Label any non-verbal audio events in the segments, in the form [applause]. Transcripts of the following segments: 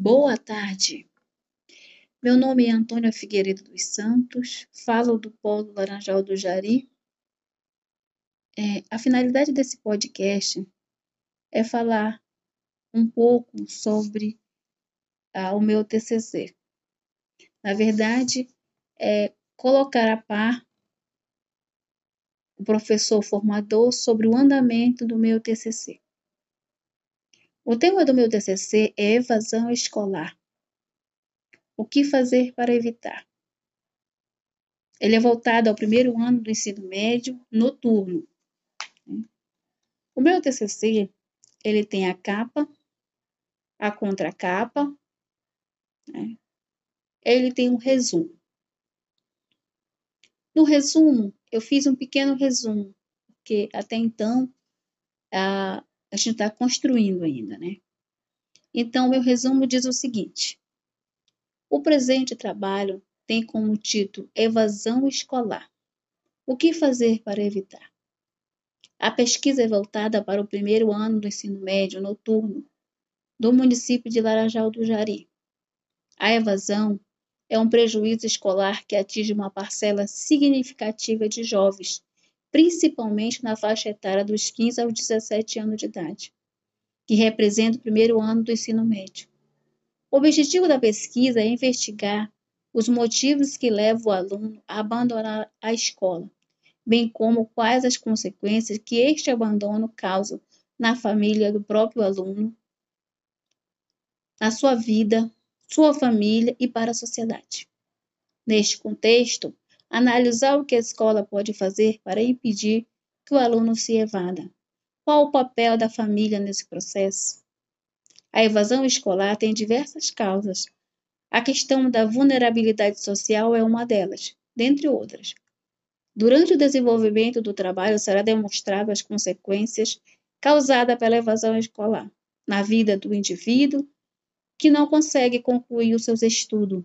Boa tarde. Meu nome é Antônia Figueiredo dos Santos, falo do Polo Laranjal do Jari. É, a finalidade desse podcast é falar um pouco sobre ah, o meu TCC. Na verdade, é colocar a par o professor formador sobre o andamento do meu TCC. O tema do meu TCC é evasão escolar. O que fazer para evitar? Ele é voltado ao primeiro ano do ensino médio noturno. O meu TCC, ele tem a capa, a contracapa, né? ele tem um resumo. No resumo, eu fiz um pequeno resumo, porque até então a, a gente está construindo ainda, né? Então, meu resumo diz o seguinte: o presente trabalho tem como título Evasão Escolar. O que fazer para evitar? A pesquisa é voltada para o primeiro ano do ensino médio noturno do município de Laranjal do Jari. A evasão é um prejuízo escolar que atinge uma parcela significativa de jovens, principalmente na faixa etária dos 15 aos 17 anos de idade, que representa o primeiro ano do ensino médio. O objetivo da pesquisa é investigar os motivos que levam o aluno a abandonar a escola, bem como quais as consequências que este abandono causa na família do próprio aluno, na sua vida, sua família e para a sociedade. Neste contexto, analisar o que a escola pode fazer para impedir que o aluno se evada. Qual o papel da família nesse processo? A evasão escolar tem diversas causas. A questão da vulnerabilidade social é uma delas, dentre outras. Durante o desenvolvimento do trabalho será demonstrado as consequências causadas pela evasão escolar na vida do indivíduo que não consegue concluir os seus estudos.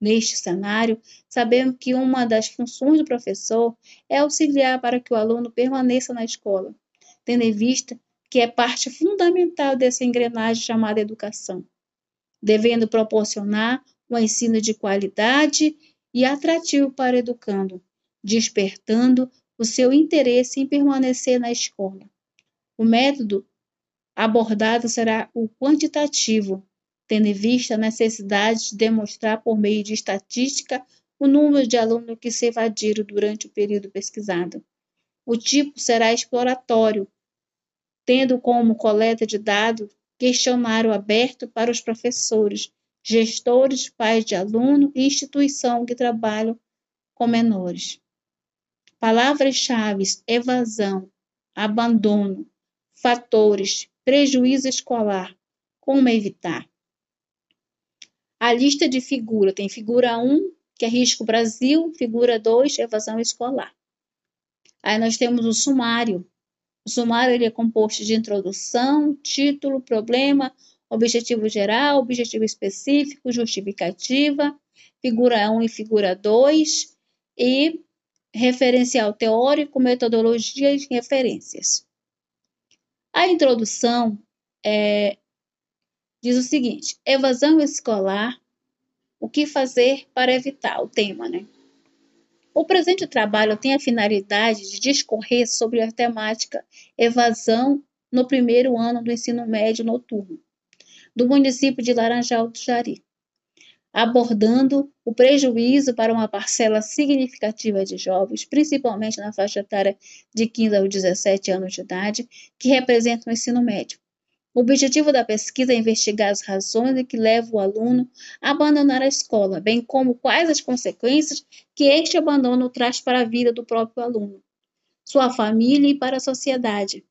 Neste cenário, sabemos que uma das funções do professor é auxiliar para que o aluno permaneça na escola, tendo em vista que é parte fundamental dessa engrenagem chamada educação, devendo proporcionar um ensino de qualidade e atrativo para o educando, despertando o seu interesse em permanecer na escola. O método abordado será o quantitativo, tendo em vista a necessidade de demonstrar por meio de estatística o número de alunos que se evadiram durante o período pesquisado. O tipo será exploratório, tendo como coleta de dados questionário aberto para os professores, gestores, pais de aluno e instituição que trabalham com menores. Palavras-chave: evasão, abandono, fatores, prejuízo escolar, como evitar. A lista de figura tem figura 1, que é risco Brasil, figura 2, evasão escolar. Aí nós temos o sumário. O sumário ele é composto de introdução, título, problema, objetivo geral, objetivo específico, justificativa, figura 1 e figura 2 e referencial teórico, metodologia e referências. A introdução é, diz o seguinte: evasão escolar, o que fazer para evitar o tema, né? O presente trabalho tem a finalidade de discorrer sobre a temática evasão no primeiro ano do ensino médio noturno do município de Laranjal do Jari, abordando o prejuízo para uma parcela significativa de jovens, principalmente na faixa etária de 15 a 17 anos de idade, que representam o ensino médio, o objetivo da pesquisa é investigar as razões que levam o aluno a abandonar a escola, bem como quais as consequências que este abandono traz para a vida do próprio aluno, sua família e para a sociedade.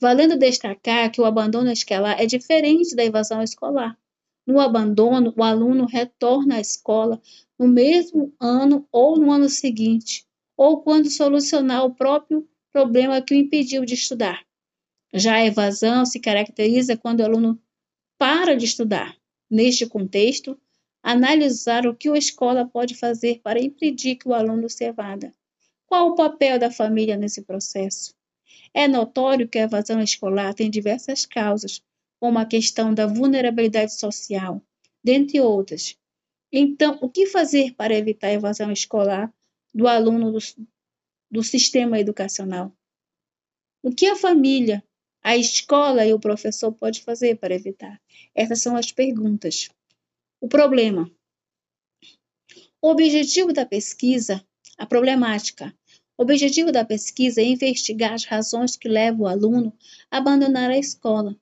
Valendo destacar que o abandono escolar é diferente da evasão escolar. No abandono, o aluno retorna à escola no mesmo ano ou no ano seguinte, ou quando solucionar o próprio problema que o impediu de estudar. Já a evasão se caracteriza quando o aluno para de estudar. Neste contexto, analisar o que a escola pode fazer para impedir que o aluno se evada. Qual o papel da família nesse processo? É notório que a evasão escolar tem diversas causas, como a questão da vulnerabilidade social, dentre outras. Então, o que fazer para evitar a evasão escolar do aluno do, do sistema educacional? O que a família, a escola e o professor pode fazer para evitar? Essas são as perguntas. O problema. O objetivo da pesquisa, a problemática. O objetivo da pesquisa é investigar as razões que levam o aluno a abandonar a escola,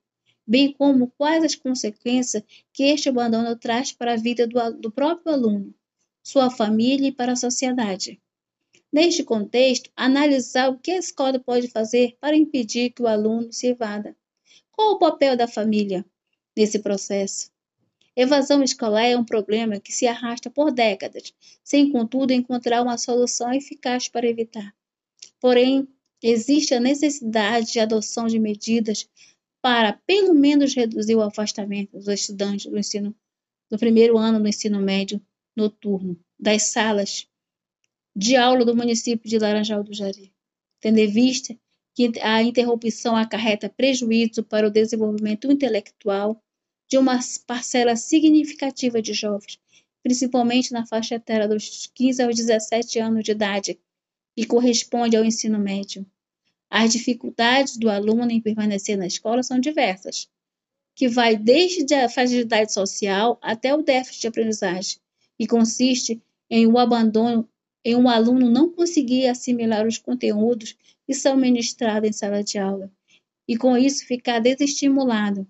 bem como quais as consequências que este abandono traz para a vida do, do próprio aluno, sua família e para a sociedade. Neste contexto, analisar o que a escola pode fazer para impedir que o aluno se evada. Qual o papel da família nesse processo? Evasão escolar é um problema que se arrasta por décadas, sem, contudo, encontrar uma solução eficaz para evitar. Porém, existe a necessidade de adoção de medidas para, pelo menos, reduzir o afastamento dos estudantes do ensino do primeiro ano do ensino médio noturno das salas de aula do município de Laranjal do Jari, tendo em vista que a interrupção acarreta prejuízo para o desenvolvimento intelectual de uma parcela significativa de jovens, principalmente na faixa etária dos 15 aos 17 anos de idade, que corresponde ao ensino médio. As dificuldades do aluno em permanecer na escola são diversas, que vai desde a fragilidade social até o déficit de aprendizagem, que consiste em o abandono em um aluno não conseguir assimilar os conteúdos que são ministrados em sala de aula e com isso ficar desestimulado.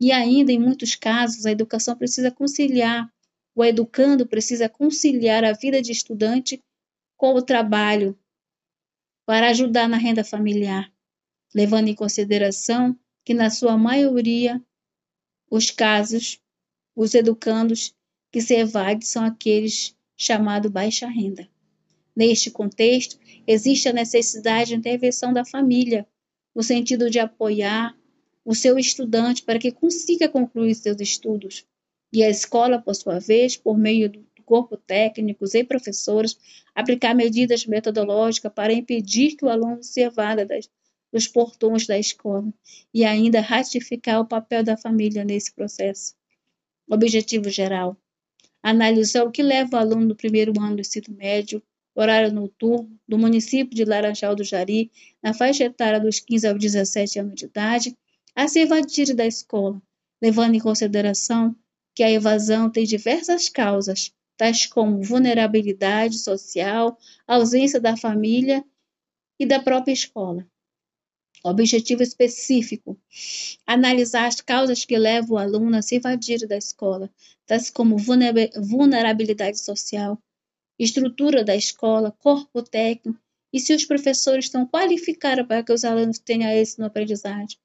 E ainda em muitos casos a educação precisa conciliar, o educando precisa conciliar a vida de estudante com o trabalho, para ajudar na renda familiar, levando em consideração que, na sua maioria, os casos, os educandos que se evadem são aqueles chamados baixa renda. Neste contexto, existe a necessidade de intervenção da família, no sentido de apoiar o seu estudante para que consiga concluir seus estudos. E a escola, por sua vez, por meio do corpo técnicos e professores, aplicar medidas metodológicas para impedir que o aluno se evada dos portões da escola e ainda ratificar o papel da família nesse processo. Objetivo geral: analisar o que leva o aluno do primeiro ano do ensino médio, horário noturno, do município de Laranjal do Jari, na faixa etária dos 15 aos 17 anos de idade, a se evadir da escola, levando em consideração que a evasão tem diversas causas, tais como vulnerabilidade social, ausência da família e da própria escola. Objetivo específico: analisar as causas que levam o aluno a se evadir da escola, tais como vulnerabilidade social, estrutura da escola, corpo técnico e se os professores estão qualificados para que os alunos tenham êxito no aprendizagem.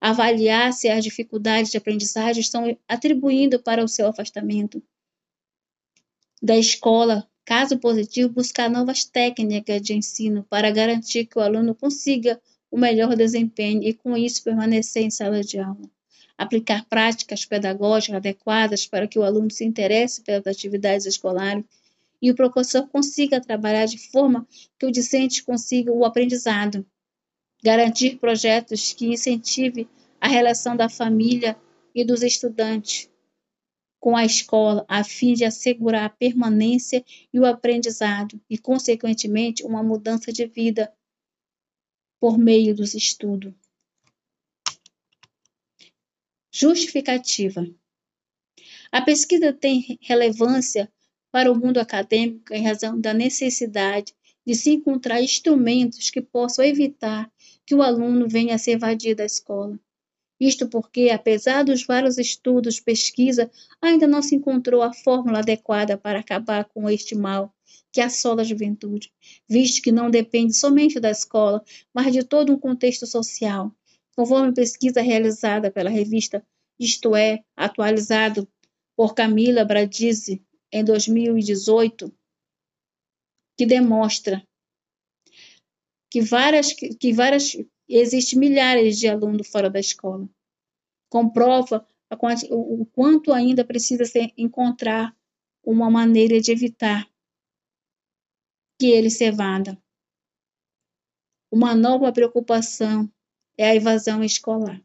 Avaliar se as dificuldades de aprendizagem estão atribuindo para o seu afastamento da escola, caso positivo, buscar novas técnicas de ensino para garantir que o aluno consiga o melhor desempenho e, com isso, permanecer em sala de aula. Aplicar práticas pedagógicas adequadas para que o aluno se interesse pelas atividades escolares e o professor consiga trabalhar de forma que o discente consiga o aprendizado. Garantir projetos que incentive a relação da família e dos estudantes com a escola a fim de assegurar a permanência e o aprendizado e, consequentemente, uma mudança de vida por meio dos estudos. Justificativa. A pesquisa tem relevância para o mundo acadêmico em razão da necessidade de se encontrar instrumentos que possam evitar que o aluno venha a se evadir da escola, isto porque, apesar dos vários estudos, pesquisa, ainda não se encontrou a fórmula adequada para acabar com este mal que assola a juventude, visto que não depende somente da escola, mas de todo um contexto social. Conforme pesquisa realizada pela revista Isto É, atualizado por Camila Bradizi em 2018, que demonstra que várias, que várias Existem milhares de alunos fora da escola. Comprova o quanto ainda precisa se encontrar uma maneira de evitar que ele se evada. Uma nova preocupação é a evasão escolar.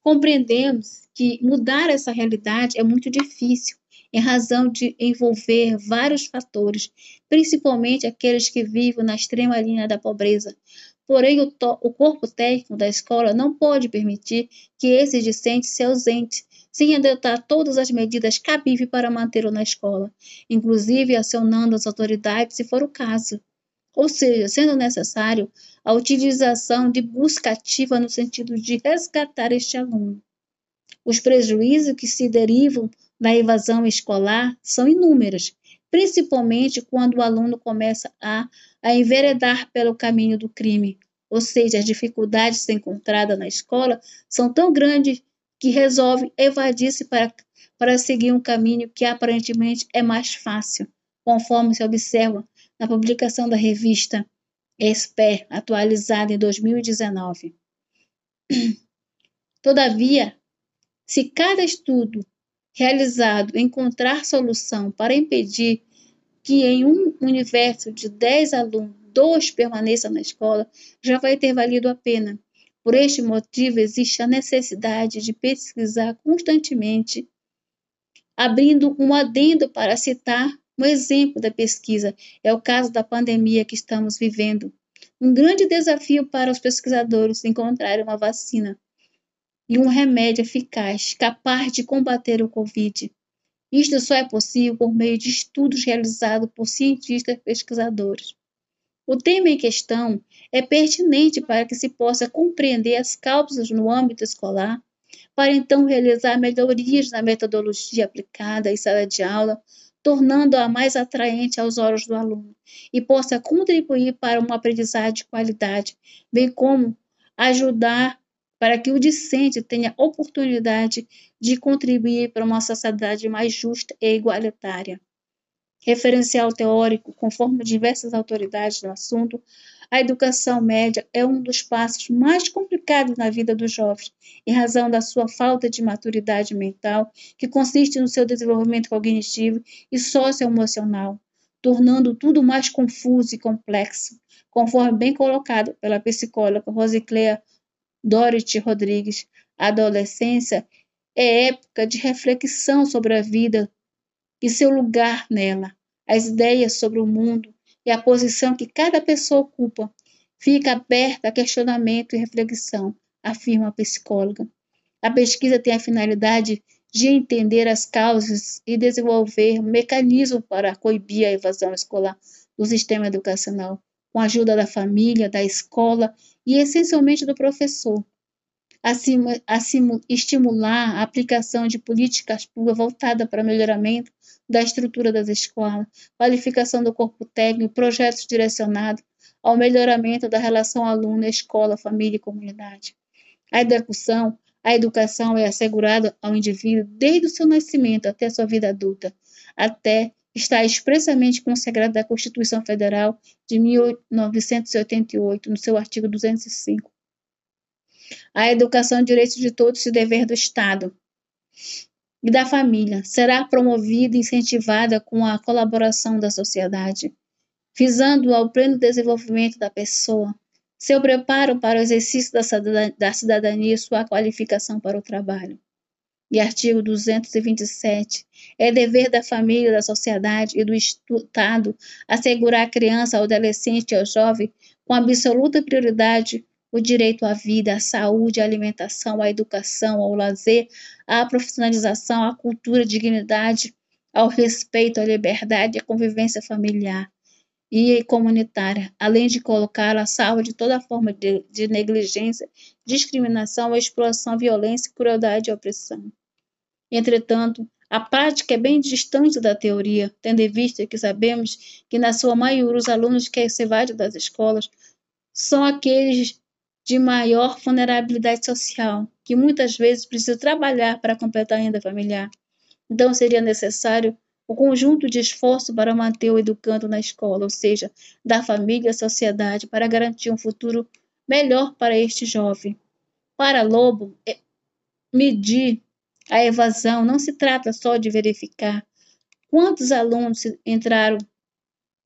compreendemos que mudar essa realidade é muito difícil, em razão de envolver vários fatores, principalmente aqueles que vivem na extrema linha da pobreza. Porém, o, o corpo técnico da escola não pode permitir que esse discente se ausente sem adotar todas as medidas cabíveis para mantê-lo na escola, inclusive acionando as autoridades se for o caso. Ou seja, sendo necessário a utilização de busca ativa no sentido de resgatar este aluno. Os prejuízos que se derivam da evasão escolar são inúmeros, principalmente quando o aluno começa a, a enveredar pelo caminho do crime, ou seja, as dificuldades encontradas na escola são tão grandes que resolve evadir-se para, para seguir um caminho que aparentemente é mais fácil, conforme se observa na publicação da revista Esper, atualizada em 2019. [clears throat] Todavia, se cada estudo realizado encontrar solução para impedir que em um universo de 10 alunos, dois permaneçam na escola, já vai ter valido a pena, por este motivo, existe a necessidade de pesquisar constantemente, abrindo um adendo para citar um exemplo da pesquisa. É o caso da pandemia que estamos vivendo. Um grande desafio para os pesquisadores encontrar uma vacina e um remédio eficaz capaz de combater o Covid. Isto só é possível por meio de estudos realizados por cientistas pesquisadores. O tema em questão é pertinente para que se possa compreender as causas no âmbito escolar, para então realizar melhorias na metodologia aplicada em sala de aula, tornando-a mais atraente aos olhos do aluno e possa contribuir para uma aprendizagem de qualidade, bem como ajudar para que o discente tenha oportunidade de contribuir para uma sociedade mais justa e igualitária. Referencial teórico, conforme diversas autoridades no assunto, a educação média é um dos passos mais complicados na vida dos jovens, em razão da sua falta de maturidade mental, que consiste no seu desenvolvimento cognitivo e socioemocional, tornando tudo mais confuso e complexo, conforme bem colocado pela psicóloga Rosicléa Dorothy Rodrigues. A adolescência é época de reflexão sobre a vida e seu lugar nela, as ideias sobre o mundo e a posição que cada pessoa ocupa. Fica aberta a questionamento e reflexão, afirma a psicóloga. A pesquisa tem a finalidade de entender as causas e desenvolver um mecanismo para coibir a evasão escolar do sistema educacional, com a ajuda da família, da escola e essencialmente do professor acima, estimular a aplicação de políticas públicas voltadas para melhoramento da estrutura das escolas, qualificação do corpo técnico, projetos direcionados ao melhoramento da relação aluno, escola, família e comunidade. A educação, a educação é assegurada ao indivíduo desde o seu nascimento até a sua vida adulta, até está expressamente consagrada na Constituição Federal de 1988, no seu artigo 205. A educação é direito de todos e dever do Estado e da família. Será promovida e incentivada com a colaboração da sociedade, visando ao pleno desenvolvimento da pessoa, seu preparo para o exercício da cidadania e sua qualificação para o trabalho. E artigo 227. É dever da família, da sociedade e do Estado assegurar à criança, ao adolescente e ao jovem, com absoluta prioridade, o direito à vida, à saúde, à alimentação, à educação, ao lazer, à profissionalização, à cultura, à dignidade, ao respeito, à liberdade e à convivência familiar e comunitária, além de colocar a salva de toda forma de, de negligência, discriminação, exploração, violência, crueldade e opressão. Entretanto, a prática é bem distante da teoria, tendo em vista que sabemos que, na sua maioria, os alunos que se evadem das escolas são aqueles de maior vulnerabilidade social, que muitas vezes precisa trabalhar para completar a renda familiar. Então, seria necessário o conjunto de esforço para manter o educando na escola, ou seja, da família à sociedade, para garantir um futuro melhor para este jovem. Para Lobo, é, medir a evasão não se trata só de verificar quantos alunos entraram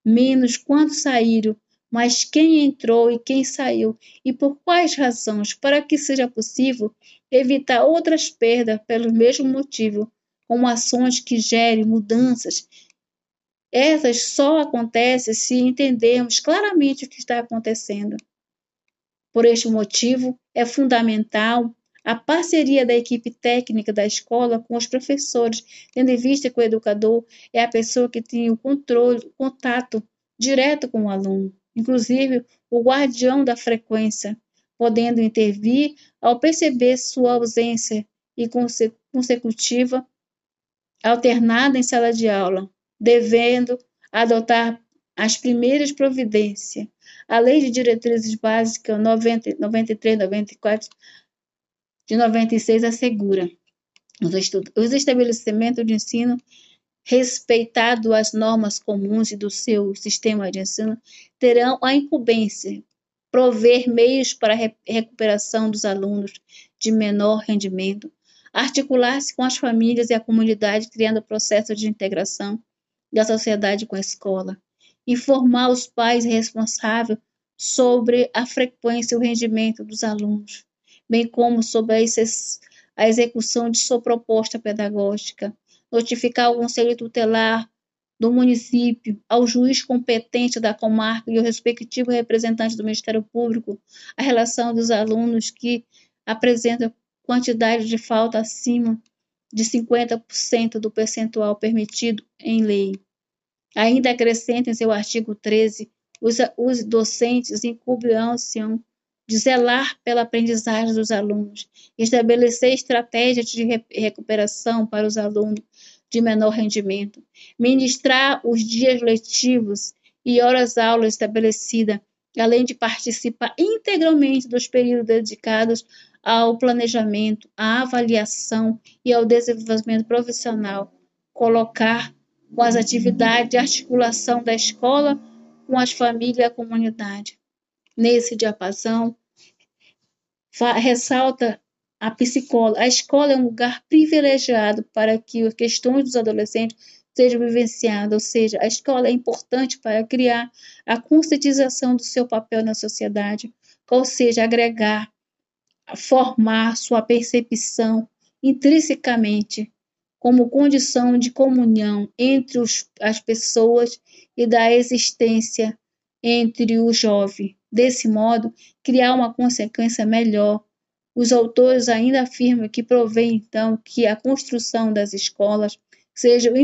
menos, quantos saíram, mas quem entrou e quem saiu e por quais razões, para que seja possível evitar outras perdas pelo mesmo motivo, como ações que gerem mudanças. Essas só acontecem se entendermos claramente o que está acontecendo. Por este motivo, é fundamental a parceria da equipe técnica da escola com os professores, tendo em vista que o educador é a pessoa que tem o controle, o contato direto com o aluno, inclusive o guardião da frequência, podendo intervir ao perceber sua ausência e consecutiva alternada em sala de aula, devendo adotar as primeiras providências. A Lei de Diretrizes Básicas 90, 93, 94 de 96 assegura os estabelecimentos de ensino respeitado as normas comuns do seu sistema de ensino terão a incumbência prover meios para a recuperação dos alunos de menor rendimento, articular-se com as famílias e a comunidade criando processos de integração da sociedade com a escola, informar os pais responsáveis sobre a frequência e o rendimento dos alunos, bem como sobre a execução de sua proposta pedagógica, notificar o Conselho Tutelar do município, ao juiz competente da comarca e ao respectivo representante do Ministério Público a relação dos alunos que apresentam quantidade de falta acima de 50% do percentual permitido em lei. Ainda acrescenta em seu artigo 13, os, os docentes incumbirão-se de zelar pela aprendizagem dos alunos, estabelecer estratégias de recuperação para os alunos de menor rendimento, ministrar os dias letivos e horas aulas estabelecidas, além de participar integralmente dos períodos dedicados ao planejamento, à avaliação e ao desenvolvimento profissional, colocar com as atividades de articulação da escola com as famílias e a comunidade nesse diapasão, ressalta a psicóloga. A escola é um lugar privilegiado para que as questões dos adolescentes sejam vivenciadas, ou seja, a escola é importante para criar a conscientização do seu papel na sociedade, ou seja, agregar, formar sua percepção intrinsecamente como condição de comunhão entre os, as pessoas e da existência entre o jovem. Desse modo, criar uma consequência melhor. Os autores ainda afirmam que provém, então, que a construção das escolas sejam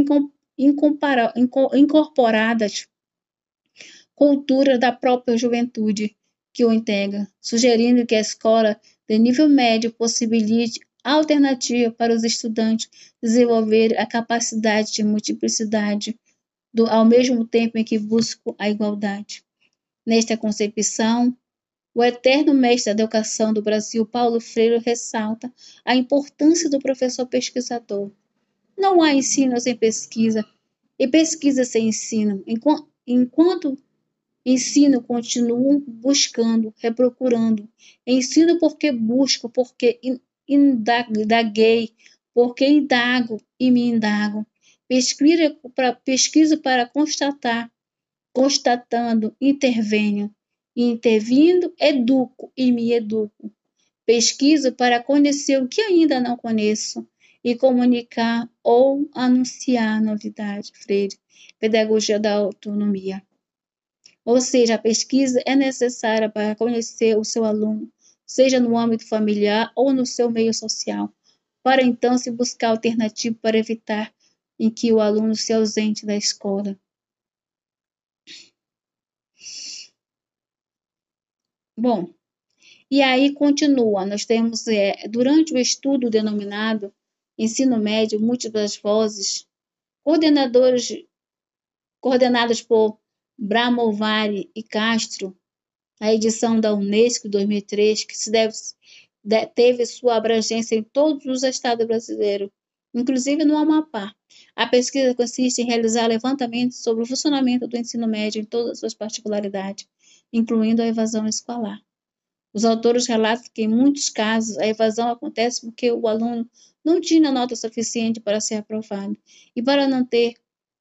incorporadas cultura da própria juventude que o integra, sugerindo que a escola de nível médio possibilite alternativa para os estudantes desenvolver a capacidade de multiplicidade, do, ao mesmo tempo em que buscam a igualdade. Nesta concepção, o eterno mestre da educação do Brasil, Paulo Freire, ressalta a importância do professor pesquisador. Não há ensino sem pesquisa e pesquisa sem ensino. Enquanto ensino, continuo buscando, reprocurando. Ensino porque busco, porque indaguei, porque indago e me indago. Pesquiso para constatar, constatando, intervenho, intervindo, educo e me educo. Pesquiso para conhecer o que ainda não conheço e comunicar ou anunciar novidade. Freire, Pedagogia da Autonomia. Ou seja, a pesquisa é necessária para conhecer o seu aluno, seja no âmbito familiar ou no seu meio social, para então se buscar alternativa para evitar em que o aluno se ausente da escola. Bom, e aí continua, nós temos, é, durante o estudo denominado Ensino Médio Múltiplas Vozes, coordenadores, coordenados por Bramovari e Castro, a edição da Unesco 2003, que se deve, teve sua abrangência em todos os estados brasileiros, inclusive no Amapá. A pesquisa consiste em realizar levantamentos sobre o funcionamento do ensino médio em todas as suas particularidades, incluindo a evasão escolar. Os autores relatam que, em muitos casos, a evasão acontece porque o aluno não tinha nota suficiente para ser aprovado, e para não ter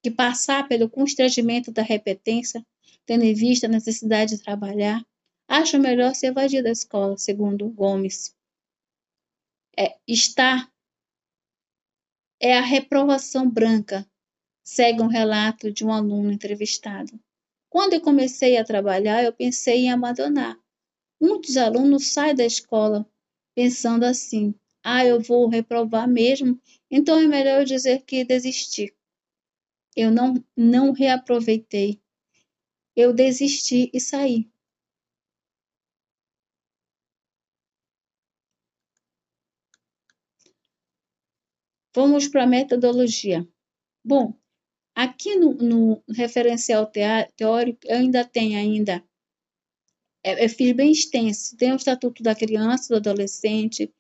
que passar pelo constrangimento da repetência, tendo em vista a necessidade de trabalhar, acha melhor se evadir da escola, segundo Gomes. É, está é a reprovação branca, segue um relato de um aluno entrevistado. Quando eu comecei a trabalhar, eu pensei em abandonar. Muitos alunos saem da escola pensando assim: ah, eu vou reprovar mesmo, então é melhor eu dizer que desisti. Eu não, não reaproveitei. Eu desisti e saí. Vamos para a metodologia. Bom, aqui no, no referencial teórico eu ainda tenho ainda, é, eu fiz bem extenso, tem o Estatuto da Criança, do Adolescente,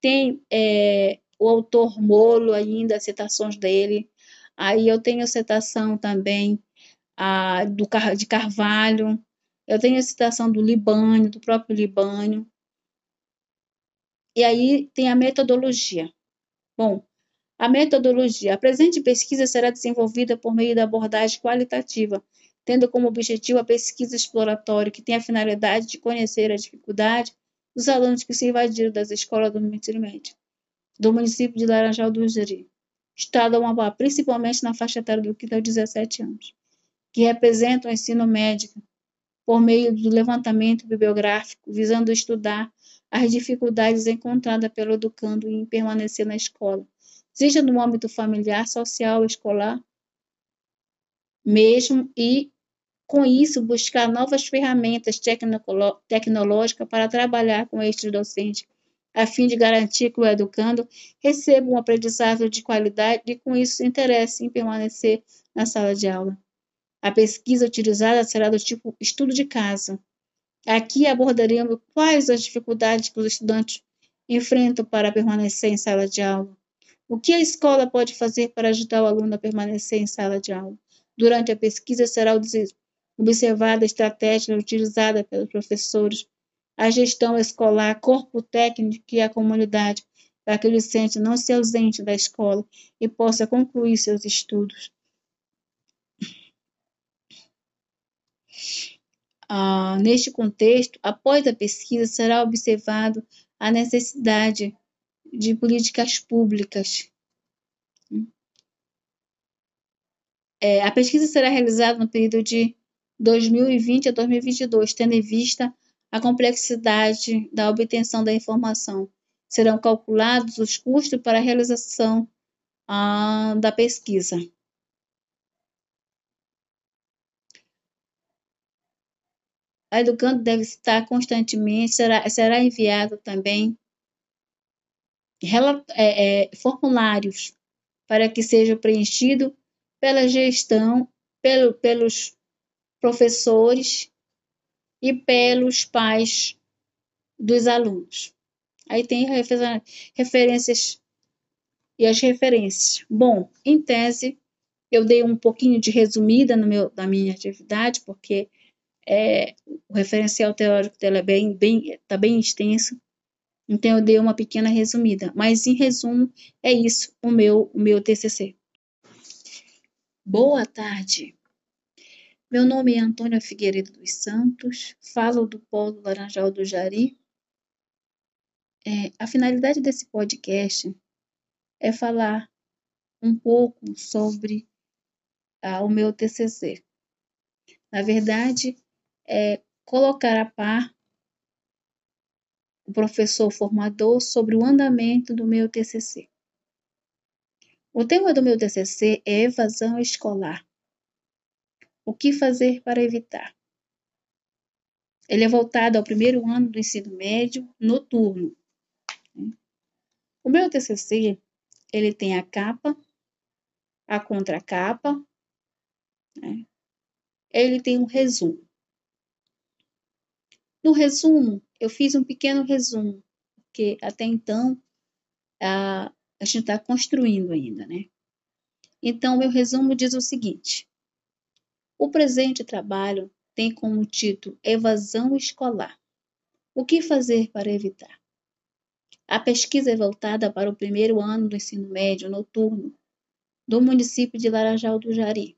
tem é, o autor Molo ainda, citações dele, aí eu tenho citação também a, do, de Carvalho, eu tenho a citação do Libânio, do próprio Libânio, e aí tem a metodologia. Bom, a metodologia. A presente pesquisa será desenvolvida por meio da abordagem qualitativa, tendo como objetivo a pesquisa exploratória, que tem a finalidade de conhecer a dificuldade dos alunos que se invadiram das escolas do médio, do município de Laranjal do Jari, estado Amapá, principalmente na faixa etária do 15 aos 17 anos, que representam o ensino médio por meio do levantamento bibliográfico, visando estudar as dificuldades encontradas pelo educando em permanecer na escola, seja no âmbito familiar, social, escolar, mesmo, e com isso buscar novas ferramentas tecnológicas para trabalhar com estes docentes, a fim de garantir que o educando receba um aprendizado de qualidade e com isso se interesse em permanecer na sala de aula. A pesquisa utilizada será do tipo estudo de casa. Aqui abordaremos quais as dificuldades que os estudantes enfrentam para permanecer em sala de aula, o que a escola pode fazer para ajudar o aluno a permanecer em sala de aula? Durante a pesquisa será observada a estratégia utilizada pelos professores, a gestão escolar, corpo técnico e a comunidade, para que o docente não se ausente da escola e possa concluir seus estudos. Ah, neste contexto, após a pesquisa, será observado a necessidade de políticas públicas. É, a pesquisa será realizada no período de 2020 a 2022, tendo em vista a complexidade da obtenção da informação. Serão calculados os custos para a realização ah, da pesquisa. A educando deve estar constantemente, será, será enviado também é, é, formulários para que seja preenchido pela gestão, pelo, pelos professores e pelos pais dos alunos. Aí tem referências e as referências. Bom, em tese, eu dei um pouquinho de resumida no meu, na minha atividade, porque é, o referencial teórico dela é bem, bem, tá bem extenso. Então eu dei uma pequena resumida, mas em resumo é isso o meu o meu TCC. Boa tarde. Meu nome é Antônia Figueiredo dos Santos, falo do Polo Laranjal do Jari. É, a finalidade desse podcast é falar um pouco sobre ah, o meu TCC. Na verdade, é colocar a par professor formador sobre o andamento do meu TCC. O tema do meu TCC é evasão escolar. O que fazer para evitar? Ele é voltado ao primeiro ano do ensino médio noturno. O meu TCC, ele tem a capa, a contracapa, né? ele tem um resumo. No resumo, eu fiz um pequeno resumo, porque até então a, a gente está construindo ainda, né? Então, meu resumo diz o seguinte: o presente trabalho tem como título Evasão Escolar. O que fazer para evitar? A pesquisa é voltada para o primeiro ano do ensino médio noturno do município de Laranjal do Jari.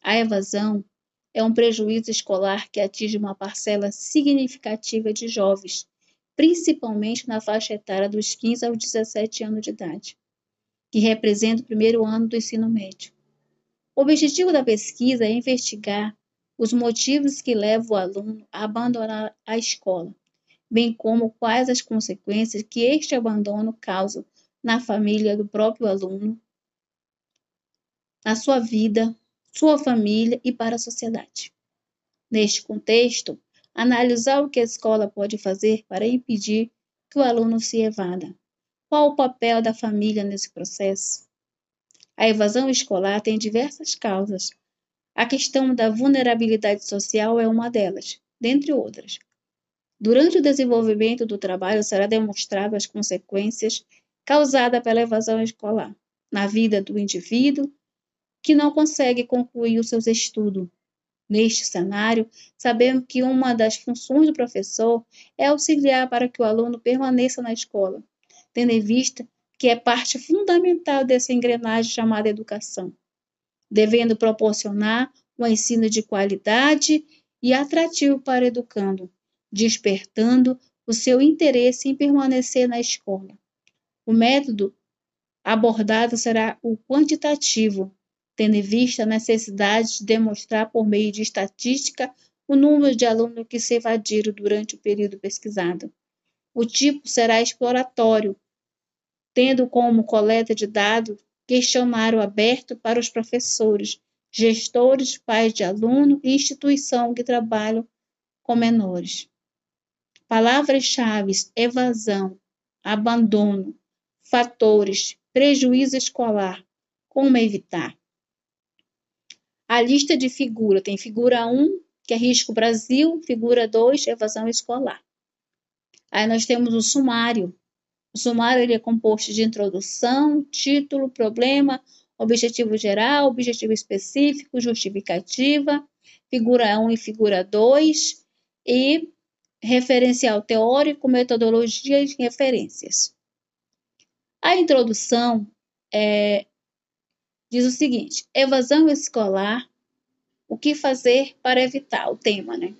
A evasão é um prejuízo escolar que atinge uma parcela significativa de jovens, principalmente na faixa etária dos 15 aos 17 anos de idade, que representa o primeiro ano do ensino médio. O objetivo da pesquisa é investigar os motivos que levam o aluno a abandonar a escola, bem como quais as consequências que este abandono causa na família do próprio aluno, na sua vida, sua família e para a sociedade. Neste contexto, analisar o que a escola pode fazer para impedir que o aluno se evada. Qual o papel da família nesse processo? A evasão escolar tem diversas causas. A questão da vulnerabilidade social é uma delas, dentre outras. Durante o desenvolvimento do trabalho será demonstrado as consequências causadas pela evasão escolar na vida do indivíduo que não consegue concluir os seus estudos. Neste cenário, sabemos que uma das funções do professor é auxiliar para que o aluno permaneça na escola, tendo em vista que é parte fundamental dessa engrenagem chamada educação, devendo proporcionar um ensino de qualidade e atrativo para o educando, despertando o seu interesse em permanecer na escola. O método abordado será o quantitativo, tendo em vista a necessidade de demonstrar por meio de estatística o número de alunos que se evadiram durante o período pesquisado. O tipo será exploratório, tendo como coleta de dados questionário aberto para os professores, gestores, pais de aluno e instituição que trabalham com menores. Palavras-chave: evasão, abandono, fatores, prejuízo escolar, como evitar. A lista de figura tem figura 1, que é risco Brasil, figura 2, evasão escolar. Aí nós temos o sumário. O sumário ele é composto de introdução, título, problema, objetivo geral, objetivo específico, justificativa, figura 1 e figura 2 e referencial teórico, metodologia e referências. A introdução é, diz o seguinte: evasão escolar, o que fazer para evitar o tema, né?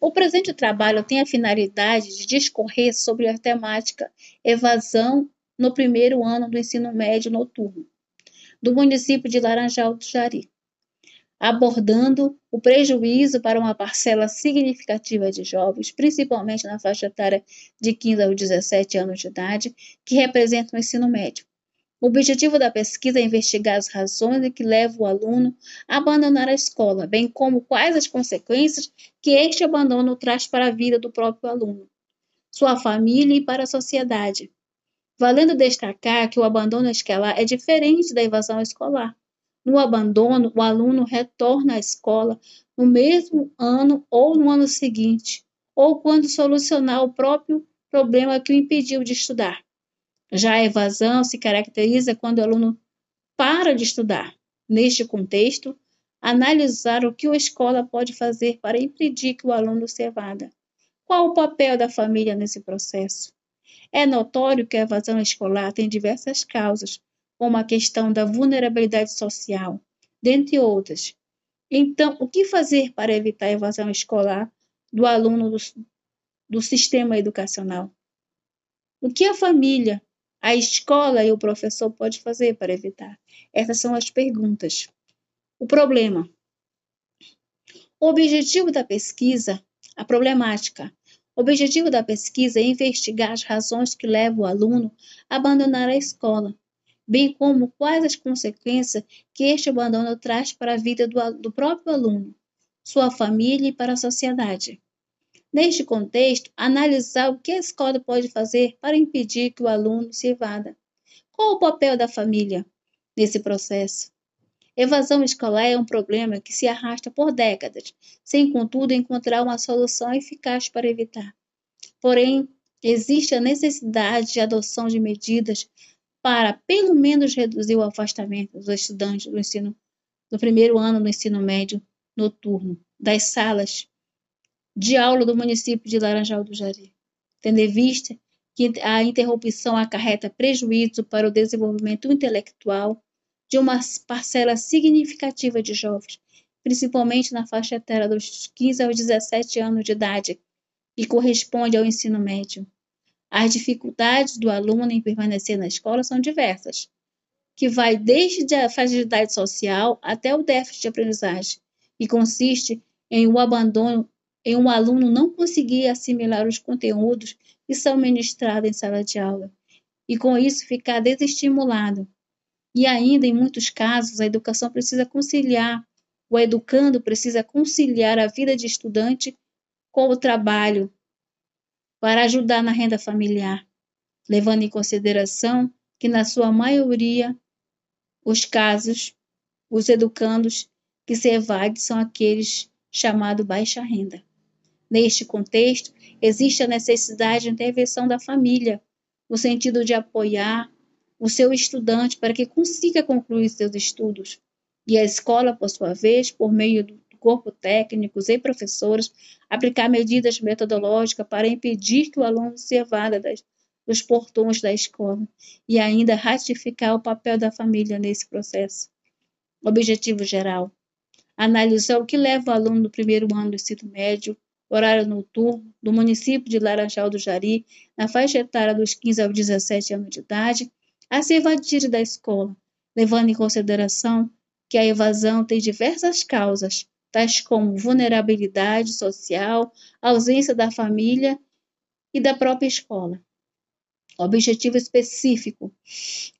O presente trabalho tem a finalidade de discorrer sobre a temática evasão no primeiro ano do ensino médio noturno do município de Laranjal do Jari abordando o prejuízo para uma parcela significativa de jovens, principalmente na faixa etária de 15 a 17 anos de idade, que representam o ensino médio. O objetivo da pesquisa é investigar as razões que levam o aluno a abandonar a escola, bem como quais as consequências que este abandono traz para a vida do próprio aluno, sua família e para a sociedade. Valendo destacar que o abandono escolar é diferente da evasão escolar no abandono, o aluno retorna à escola no mesmo ano ou no ano seguinte, ou quando solucionar o próprio problema que o impediu de estudar. Já a evasão se caracteriza quando o aluno para de estudar. Neste contexto, analisar o que a escola pode fazer para impedir que o aluno se evada. Qual o papel da família nesse processo? É notório que a evasão escolar tem diversas causas, como a questão da vulnerabilidade social, dentre outras. Então, o que fazer para evitar a evasão escolar do aluno do, do sistema educacional? O que a família, a escola e o professor pode fazer para evitar? Essas são as perguntas. O problema. O objetivo da pesquisa, a problemática. O objetivo da pesquisa é investigar as razões que levam o aluno a abandonar a escola bem como quais as consequências que este abandono traz para a vida do, do próprio aluno, sua família e para a sociedade. Neste contexto, analisar o que a escola pode fazer para impedir que o aluno se evada. Qual o papel da família nesse processo? Evasão escolar é um problema que se arrasta por décadas, sem, contudo, encontrar uma solução eficaz para evitar. Porém, existe a necessidade de adoção de medidas para, pelo menos, reduzir o afastamento dos estudantes do ensino do primeiro ano do ensino médio noturno das salas de aula do município de Laranjal do Jari, tendo em vista que a interrupção acarreta prejuízo para o desenvolvimento intelectual de uma parcela significativa de jovens, principalmente na faixa etária dos 15 aos 17 anos de idade, que corresponde ao ensino médio. As dificuldades do aluno em permanecer na escola são diversas, que vai desde a fragilidade social até o déficit de aprendizagem, que consiste em um abandono, em um aluno não conseguir assimilar os conteúdos que são ministrados em sala de aula, e com isso ficar desestimulado. E ainda, em muitos casos, a educação precisa conciliar, o educando precisa conciliar a vida de estudante com o trabalho, para ajudar na renda familiar, levando em consideração que, na sua maioria, os casos, os educandos que se evadem são aqueles chamados baixa renda. Neste contexto, existe a necessidade de intervenção da família, no sentido de apoiar o seu estudante para que consiga concluir seus estudos. E a escola, por sua vez, por meio do corpo técnicos e professores, aplicar medidas metodológicas para impedir que o aluno se evada das, dos portões da escola e ainda ratificar o papel da família nesse processo. Objetivo geral: analisar o que leva o aluno do primeiro ano do ensino médio, horário noturno, do município de Laranjal do Jari, na faixa etária dos 15 aos 17 anos de idade, a se evadir da escola, levando em consideração que a evasão tem diversas causas, tais como vulnerabilidade social, ausência da família e da própria escola. Objetivo específico: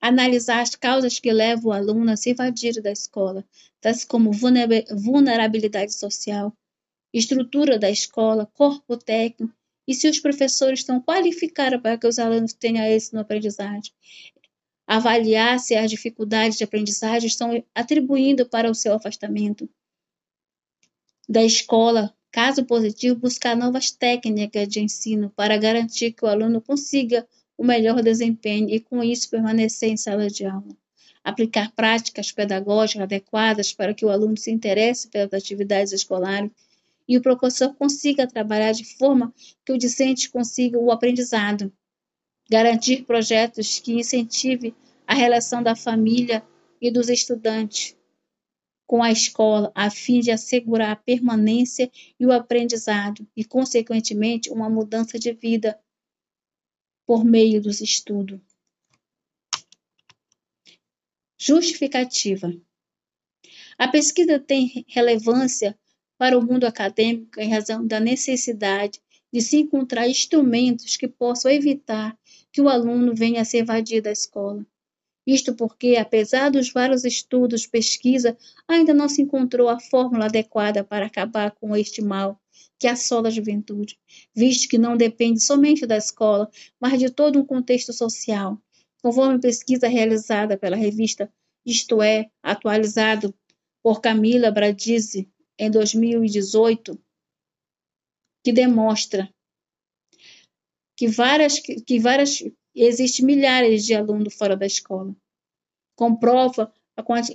analisar as causas que levam o aluno a se evadir da escola, tais como vulnerabilidade social, estrutura da escola, corpo técnico e se os professores estão qualificados para que os alunos tenham êxito no aprendizagem. Avaliar se as dificuldades de aprendizagem estão atribuindo para o seu afastamento da escola, caso positivo, buscar novas técnicas de ensino para garantir que o aluno consiga o melhor desempenho e, com isso, permanecer em sala de aula. Aplicar práticas pedagógicas adequadas para que o aluno se interesse pelas atividades escolares e o professor consiga trabalhar de forma que o discente consiga o aprendizado. Garantir projetos que incentive a relação da família e dos estudantes, com a escola, a fim de assegurar a permanência e o aprendizado e, consequentemente, uma mudança de vida por meio dos estudos. Justificativa. A pesquisa tem relevância para o mundo acadêmico em razão da necessidade de se encontrar instrumentos que possam evitar que o aluno venha a se evadir da escola isto porque, apesar dos vários estudos, pesquisa, ainda não se encontrou a fórmula adequada para acabar com este mal que assola a juventude, visto que não depende somente da escola, mas de todo um contexto social. Conforme pesquisa realizada pela revista Isto É, atualizado por Camila Bradizi em 2018, que demonstra que várias, que várias existem milhares de alunos fora da escola. Comprova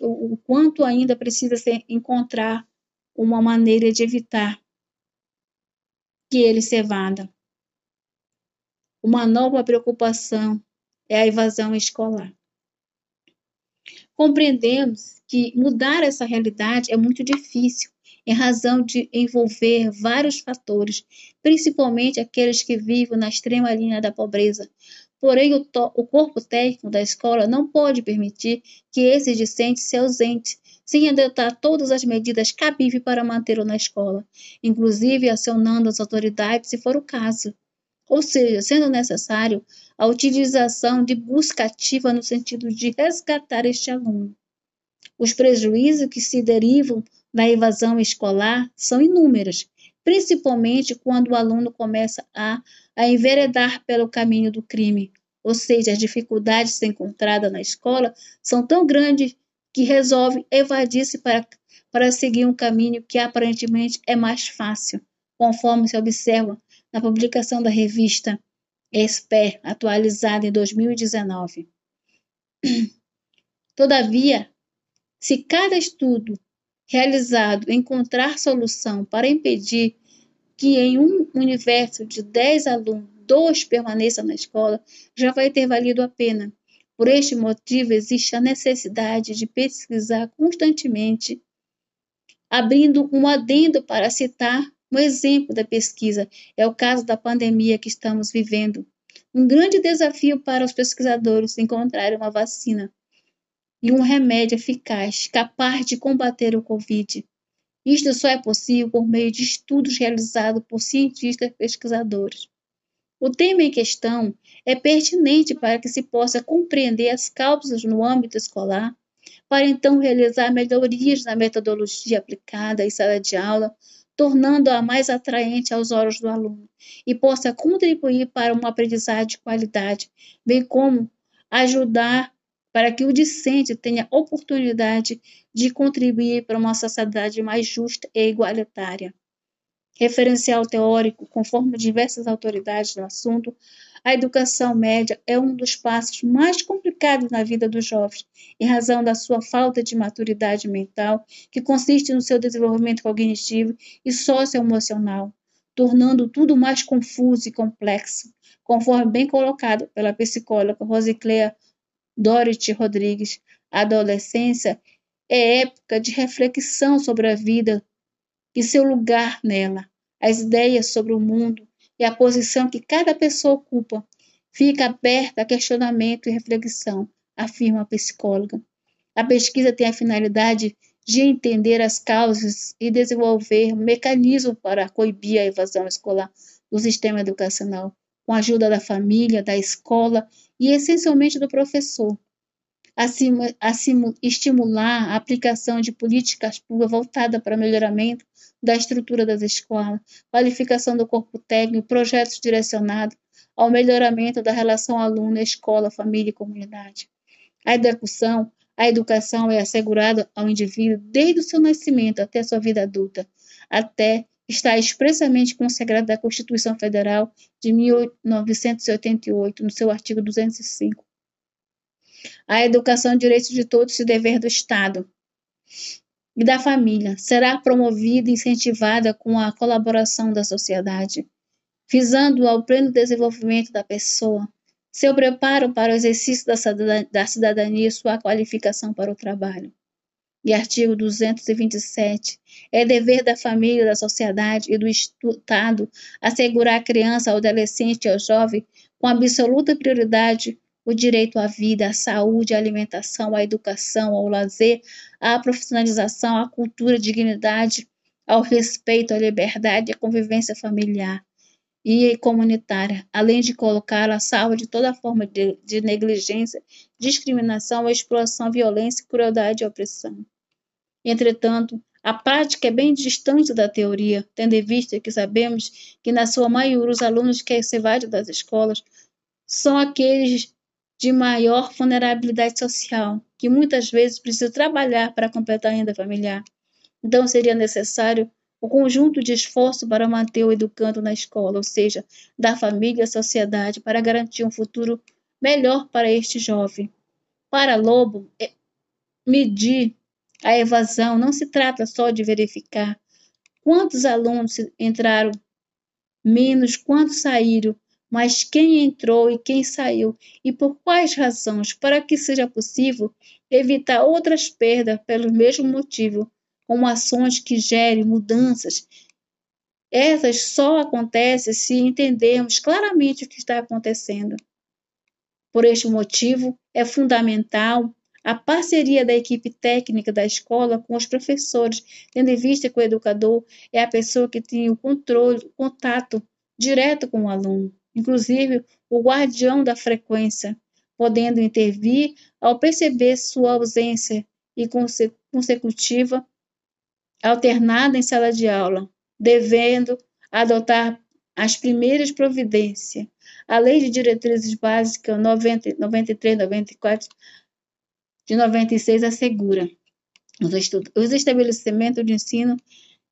o quanto ainda precisa se encontrar uma maneira de evitar que ele se evada. Uma nova preocupação é a evasão escolar. Compreendemos que mudar essa realidade é muito difícil, em razão de envolver vários fatores, principalmente aqueles que vivem na extrema linha da pobreza, Porém, o, o, corpo técnico da escola não pode permitir que esse discente se ausente, sem adotar todas as medidas cabíveis para mantê-lo na escola, inclusive acionando as autoridades se for o caso. Ou seja, sendo necessário a utilização de busca ativa no sentido de resgatar este aluno. Os prejuízos que se derivam da evasão escolar são inúmeros, principalmente quando o aluno começa a, a enveredar pelo caminho do crime, ou seja, as dificuldades encontradas na escola são tão grandes que resolve evadir-se para, para seguir um caminho que aparentemente é mais fácil, conforme se observa na publicação da revista Esper, atualizada em 2019. [clears throat] Todavia, se cada estudo realizado encontrar solução para impedir que em um universo de 10 alunos, dois permaneçam na escola, já vai ter valido a pena. Por este motivo, existe a necessidade de pesquisar constantemente abrindo um adendo para citar um exemplo da pesquisa. É o caso da pandemia que estamos vivendo. Um grande desafio para os pesquisadores encontrar uma vacina e um remédio eficaz capaz de combater o Covid. Isto só é possível por meio de estudos realizados por cientistas pesquisadores. O tema em questão é pertinente para que se possa compreender as causas no âmbito escolar, para então realizar melhorias na metodologia aplicada em sala de aula, tornando-a mais atraente aos olhos do aluno e possa contribuir para uma aprendizagem de qualidade, bem como ajudar para que o discente tenha oportunidade de contribuir para uma sociedade mais justa e igualitária. Referencial teórico, conforme diversas autoridades no assunto, a educação média é um dos passos mais complicados na vida dos jovens, em razão da sua falta de maturidade mental, que consiste no seu desenvolvimento cognitivo e socioemocional, tornando tudo mais confuso e complexo, conforme bem colocado pela psicóloga Rosicléa Dorothy Rodrigues. A adolescência é época de reflexão sobre a vida e seu lugar nela, as ideias sobre o mundo e a posição que cada pessoa ocupa. Fica aberta a questionamento e reflexão, afirma a psicóloga. A pesquisa tem a finalidade de entender as causas e desenvolver mecanismos para coibir a evasão escolar do sistema educacional, com a ajuda da família, da escola e essencialmente do professor. Acima, acima, estimular a aplicação de políticas públicas voltadas para melhoramento da estrutura das escolas, qualificação do corpo técnico, projetos direcionados ao melhoramento da relação aluno-escola, família e comunidade. A educação, a educação é assegurada ao indivíduo desde o seu nascimento até a sua vida adulta, até está expressamente consagrada na Constituição Federal de 1988, no seu artigo 205. A educação direito de todos e dever do Estado e da família. Será promovida e incentivada com a colaboração da sociedade, visando ao pleno desenvolvimento da pessoa, seu preparo para o exercício da cidadania e sua qualificação para o trabalho e artigo 227, é dever da família, da sociedade e do Estado assegurar à criança, ao adolescente e ao jovem, com absoluta prioridade, o direito à vida, à saúde, à alimentação, à educação, ao lazer, à profissionalização, à cultura, à dignidade, ao respeito, à liberdade e à convivência familiar e comunitária, além de colocá-la a salvo de toda forma de, de negligência, discriminação, exploração, violência, crueldade e opressão. Entretanto, a prática é bem distante da teoria, tendo em vista que sabemos que, na sua maioria, os alunos que se evadem das escolas são aqueles de maior vulnerabilidade social, que muitas vezes precisam trabalhar para completar a renda familiar. Então, seria necessário o conjunto de esforço para manter o educando na escola, ou seja, da família e sociedade, para garantir um futuro melhor para este jovem. Para Lobo, é medir a evasão não se trata só de verificar quantos alunos entraram, menos quantos saíram, mas quem entrou e quem saiu e por quais razões, para que seja possível evitar outras perdas pelo mesmo motivo como ações que gerem mudanças. Essas só acontecem se entendermos claramente o que está acontecendo. Por este motivo, é fundamental a parceria da equipe técnica da escola com os professores, tendo em vista que o educador é a pessoa que tem o controle, o contato direto com o aluno, inclusive o guardião da frequência, podendo intervir ao perceber sua ausência e consecutiva alternada em sala de aula, devendo adotar as primeiras providências. A Lei de Diretrizes Básicas 90, 93, 94 de 96 assegura os estabelecimentos de ensino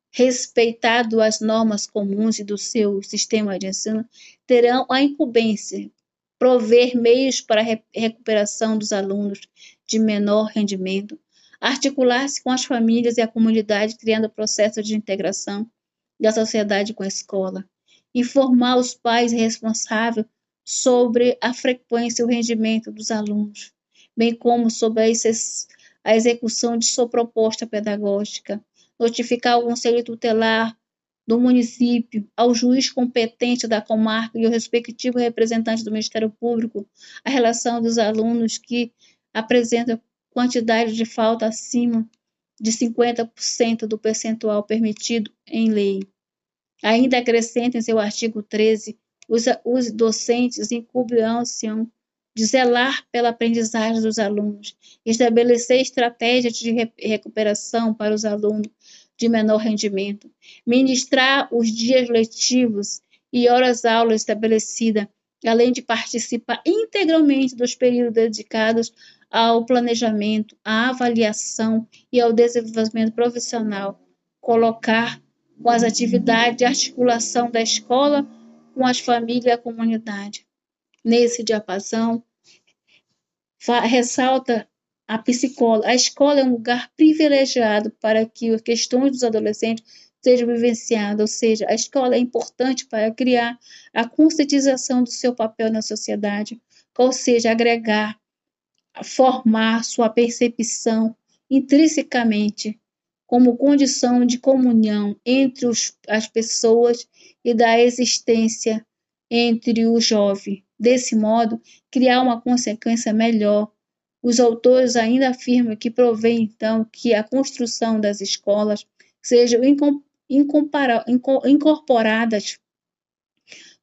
respeitado as normas comuns do seu sistema de ensino terão a incumbência prover meios para a recuperação dos alunos de menor rendimento, articular-se com as famílias e a comunidade, criando processos de integração da sociedade com a escola, informar os pais responsáveis sobre a frequência e o rendimento dos alunos, bem como sobre a execução de sua proposta pedagógica, notificar ao Conselho Tutelar do município, ao juiz competente da comarca e ao respectivo representante do Ministério Público a relação dos alunos que apresentam quantidade de falta acima de 50% do percentual permitido em lei. Ainda acrescenta em seu artigo 13, os, os docentes incumbirão-se de zelar pela aprendizagem dos alunos, estabelecer estratégias de recuperação para os alunos de menor rendimento, ministrar os dias letivos e horas-aula estabelecidas, além de participar integralmente dos períodos dedicados ao planejamento, à avaliação e ao desenvolvimento profissional, colocar com as atividades de articulação da escola com as famílias e a comunidade. Nesse diapasão, ressalta a psicóloga, a escola é um lugar privilegiado para que as questões dos adolescentes sejam vivenciadas, ou seja, a escola é importante para criar a conscientização do seu papel na sociedade, ou seja, agregar, formar sua percepção intrinsecamente como condição de comunhão entre os, as pessoas e da existência entre o jovem. Desse modo, criar uma consequência melhor. Os autores ainda afirmam que provém, então, que a construção das escolas sejam incorporadas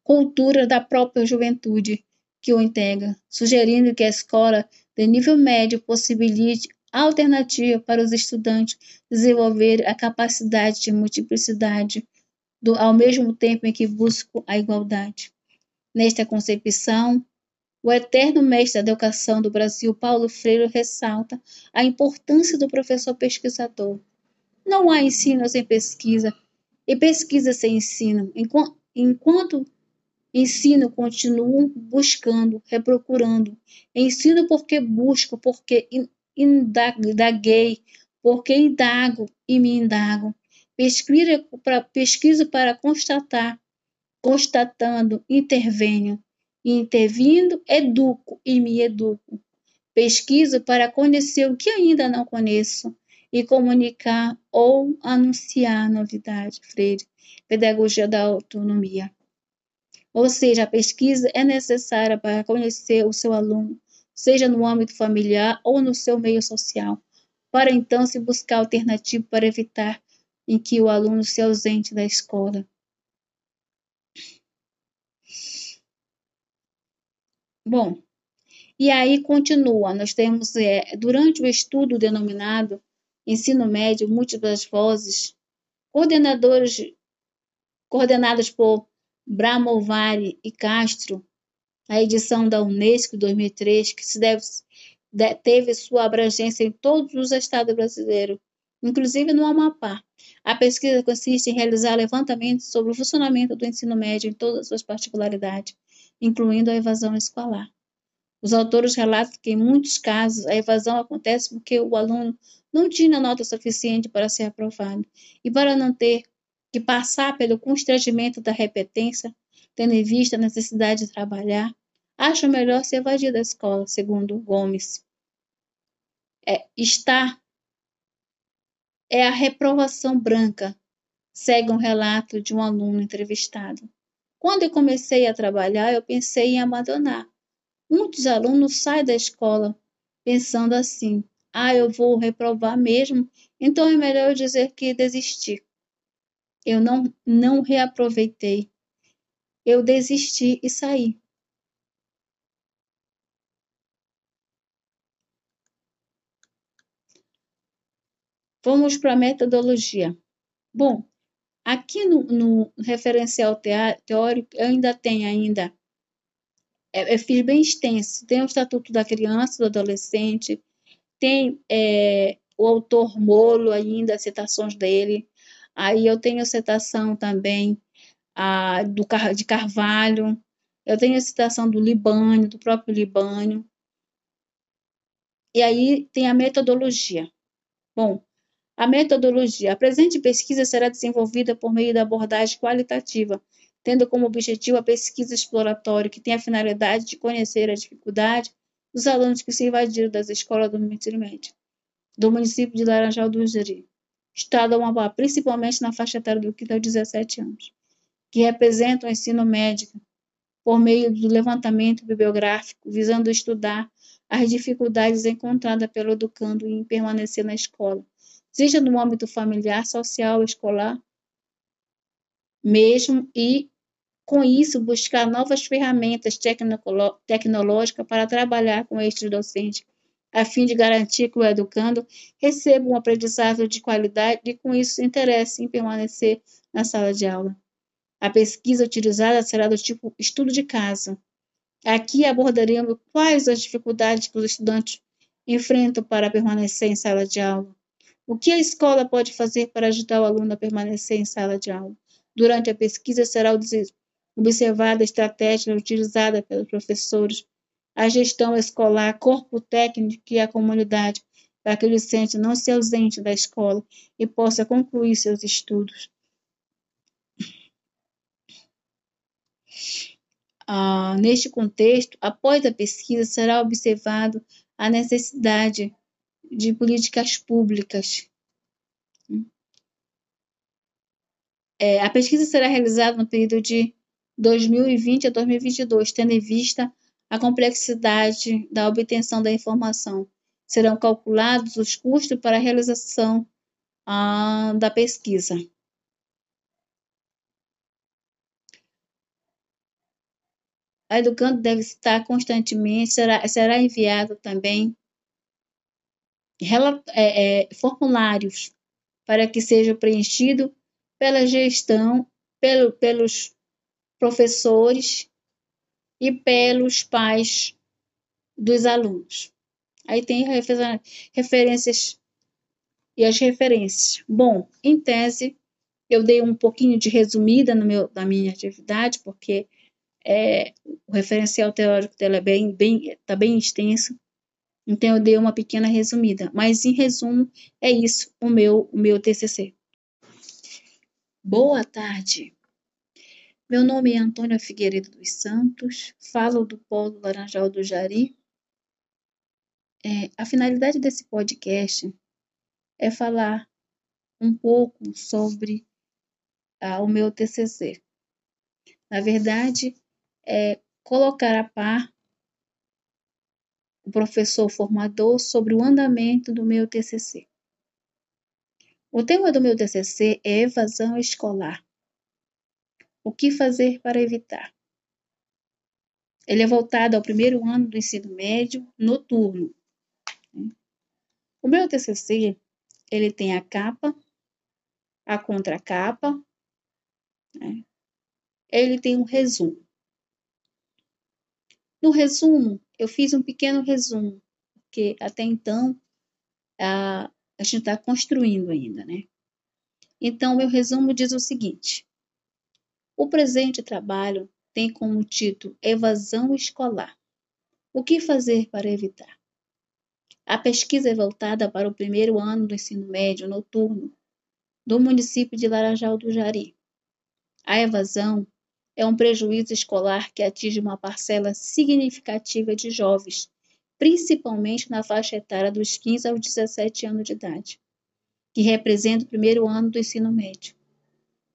cultura da própria juventude que o integra, sugerindo que a escola de nível médio possibilite alternativa para os estudantes desenvolver a capacidade de multiplicidade, do, ao mesmo tempo em que buscam a igualdade. Nesta concepção, o eterno mestre da educação do Brasil, Paulo Freire, ressalta a importância do professor pesquisador. Não há ensino sem pesquisa e pesquisa sem ensino. Enquanto ensino, continuo buscando, reprocurando. Ensino porque busco, porque indaguei, porque indago e me indago. Pesquiso para constatar, constatando, intervenho. Intervindo, educo e me educo. Pesquiso para conhecer o que ainda não conheço e comunicar ou anunciar novidade. Freire, Pedagogia da Autonomia. Ou seja, a pesquisa é necessária para conhecer o seu aluno, seja no âmbito familiar ou no seu meio social, para então se buscar alternativa para evitar em que o aluno se ausente da escola. Bom, e aí continua, nós temos, é, durante o estudo denominado Ensino Médio Múltiplas Vozes, coordenadores, coordenados por Bramovari e Castro, a edição da Unesco 2003, que se deve, teve sua abrangência em todos os estados brasileiros, inclusive no Amapá. A pesquisa consiste em realizar levantamentos sobre o funcionamento do ensino médio em todas as suas particularidades, incluindo a evasão escolar. Os autores relatam que, em muitos casos, a evasão acontece porque o aluno não tinha nota suficiente para ser aprovado e para não ter que passar pelo constrangimento da repetência, tendo em vista a necessidade de trabalhar, acha melhor se evadir da escola, segundo Gomes. É, está é a reprovação branca, segue um relato de um aluno entrevistado. Quando eu comecei a trabalhar, eu pensei em abandonar. Muitos alunos saem da escola pensando assim: ah, eu vou reprovar mesmo, então é melhor eu dizer que desisti. Eu não, não reaproveitei eu desisti e saí. Vamos para a metodologia. Bom, aqui no, no referencial teórico, eu ainda tenho ainda, eu, é, eu fiz bem extenso, tem o Estatuto da Criança, do Adolescente, tem é, o autor Molo ainda, citações dele, aí eu tenho citação também a, do, de Carvalho, eu tenho a citação do Libânio, do próprio Libânio. E aí tem a metodologia. Bom, a metodologia. A presente pesquisa será desenvolvida por meio da abordagem qualitativa, tendo como objetivo a pesquisa exploratória, que tem a finalidade de conhecer a dificuldade dos alunos que se invadiram das escolas do ensino médio, do município de Laranjal do Jari. Estado a uma principalmente na faixa etária do 15 aos 17 anos, que representam o ensino médio por meio do levantamento bibliográfico, visando estudar as dificuldades encontradas pelo educando em permanecer na escola, seja no âmbito familiar, social, escolar, mesmo, e com isso buscar novas ferramentas tecnológicas para trabalhar com estes docentes, a fim de garantir que o educando receba um aprendizado de qualidade e com isso se interesse em permanecer na sala de aula. A pesquisa utilizada será do tipo estudo de caso. Aqui abordaremos quais as dificuldades que os estudantes enfrentam para permanecer em sala de aula. O que a escola pode fazer para ajudar o aluno a permanecer em sala de aula? Durante a pesquisa será observada a estratégia utilizada pelos professores, a gestão escolar, corpo técnico e a comunidade, para que o docente não se ausente da escola e possa concluir seus estudos. Ah, neste contexto, após a pesquisa, será observado a necessidade de políticas públicas. É, a pesquisa será realizada no período de 2020 a 2022, tendo em vista a complexidade da obtenção da informação. Serão calculados os custos para a realização ah, da pesquisa. A educando deve estar constantemente, será, será enviado também é, é, formulários para que seja preenchido pela gestão, pelo, pelos professores e pelos pais dos alunos. Aí tem referências e as referências. Bom, em tese, eu dei um pouquinho de resumida no meu, na minha atividade, porque é, o referencial teórico dela é bem, bem, tá bem extenso, então eu dei uma pequena resumida, mas em resumo é isso o meu, o meu TCC. Boa tarde. Meu nome é Antônia Figueiredo dos Santos, falo do Polo Laranjal do Jari. É, a finalidade desse podcast é falar um pouco sobre ah, o meu TCC. Na verdade, é, colocar a par o professor formador sobre o andamento do meu TCC. O tema do meu TCC é evasão escolar. O que fazer para evitar? Ele é voltado ao primeiro ano do ensino médio noturno. O meu TCC, ele tem a capa, a contracapa, né? ele tem um resumo. No resumo, eu fiz um pequeno resumo, porque até então a, a gente está construindo ainda, né? Então, meu resumo diz o seguinte: o presente trabalho tem como título Evasão Escolar. O que fazer para evitar? A pesquisa é voltada para o primeiro ano do ensino médio noturno do município de Laranjal do Jari. A evasão é um prejuízo escolar que atinge uma parcela significativa de jovens, principalmente na faixa etária dos 15 aos 17 anos de idade, que representa o primeiro ano do ensino médio.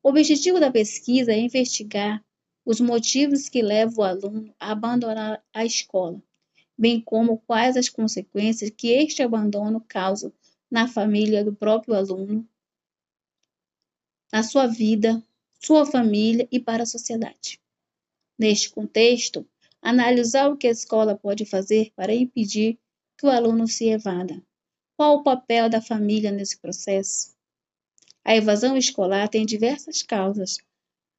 O objetivo da pesquisa é investigar os motivos que levam o aluno a abandonar a escola, bem como quais as consequências que este abandono causa na família do próprio aluno, na sua vida, sua família e para a sociedade. Neste contexto, analisar o que a escola pode fazer para impedir que o aluno se evada. Qual o papel da família nesse processo? A evasão escolar tem diversas causas.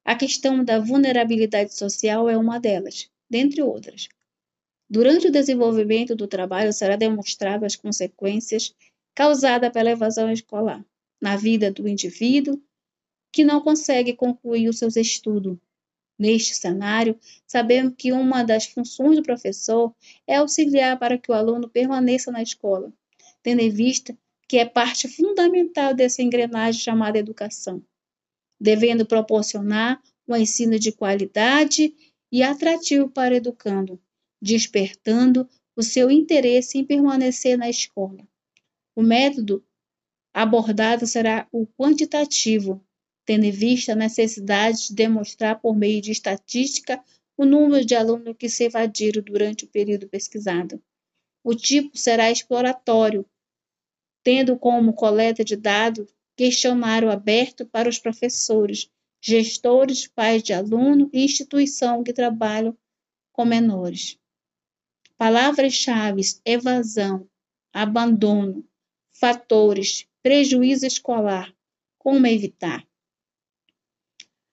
A questão da vulnerabilidade social é uma delas, dentre outras. Durante o desenvolvimento do trabalho será demonstrado as consequências causadas pela evasão escolar na vida do indivíduo que não consegue concluir os seus estudos. Neste cenário, sabemos que uma das funções do professor é auxiliar para que o aluno permaneça na escola, tendo em vista que é parte fundamental dessa engrenagem chamada educação, devendo proporcionar um ensino de qualidade e atrativo para o educando, despertando o seu interesse em permanecer na escola. O método Abordado será o quantitativo, tendo em vista a necessidade de demonstrar por meio de estatística o número de alunos que se evadiram durante o período pesquisado. O tipo será exploratório, tendo como coleta de dados questionário aberto para os professores, gestores, pais de aluno e instituição que trabalham com menores. Palavras-chave: evasão, abandono, fatores, prejuízo escolar, como evitar.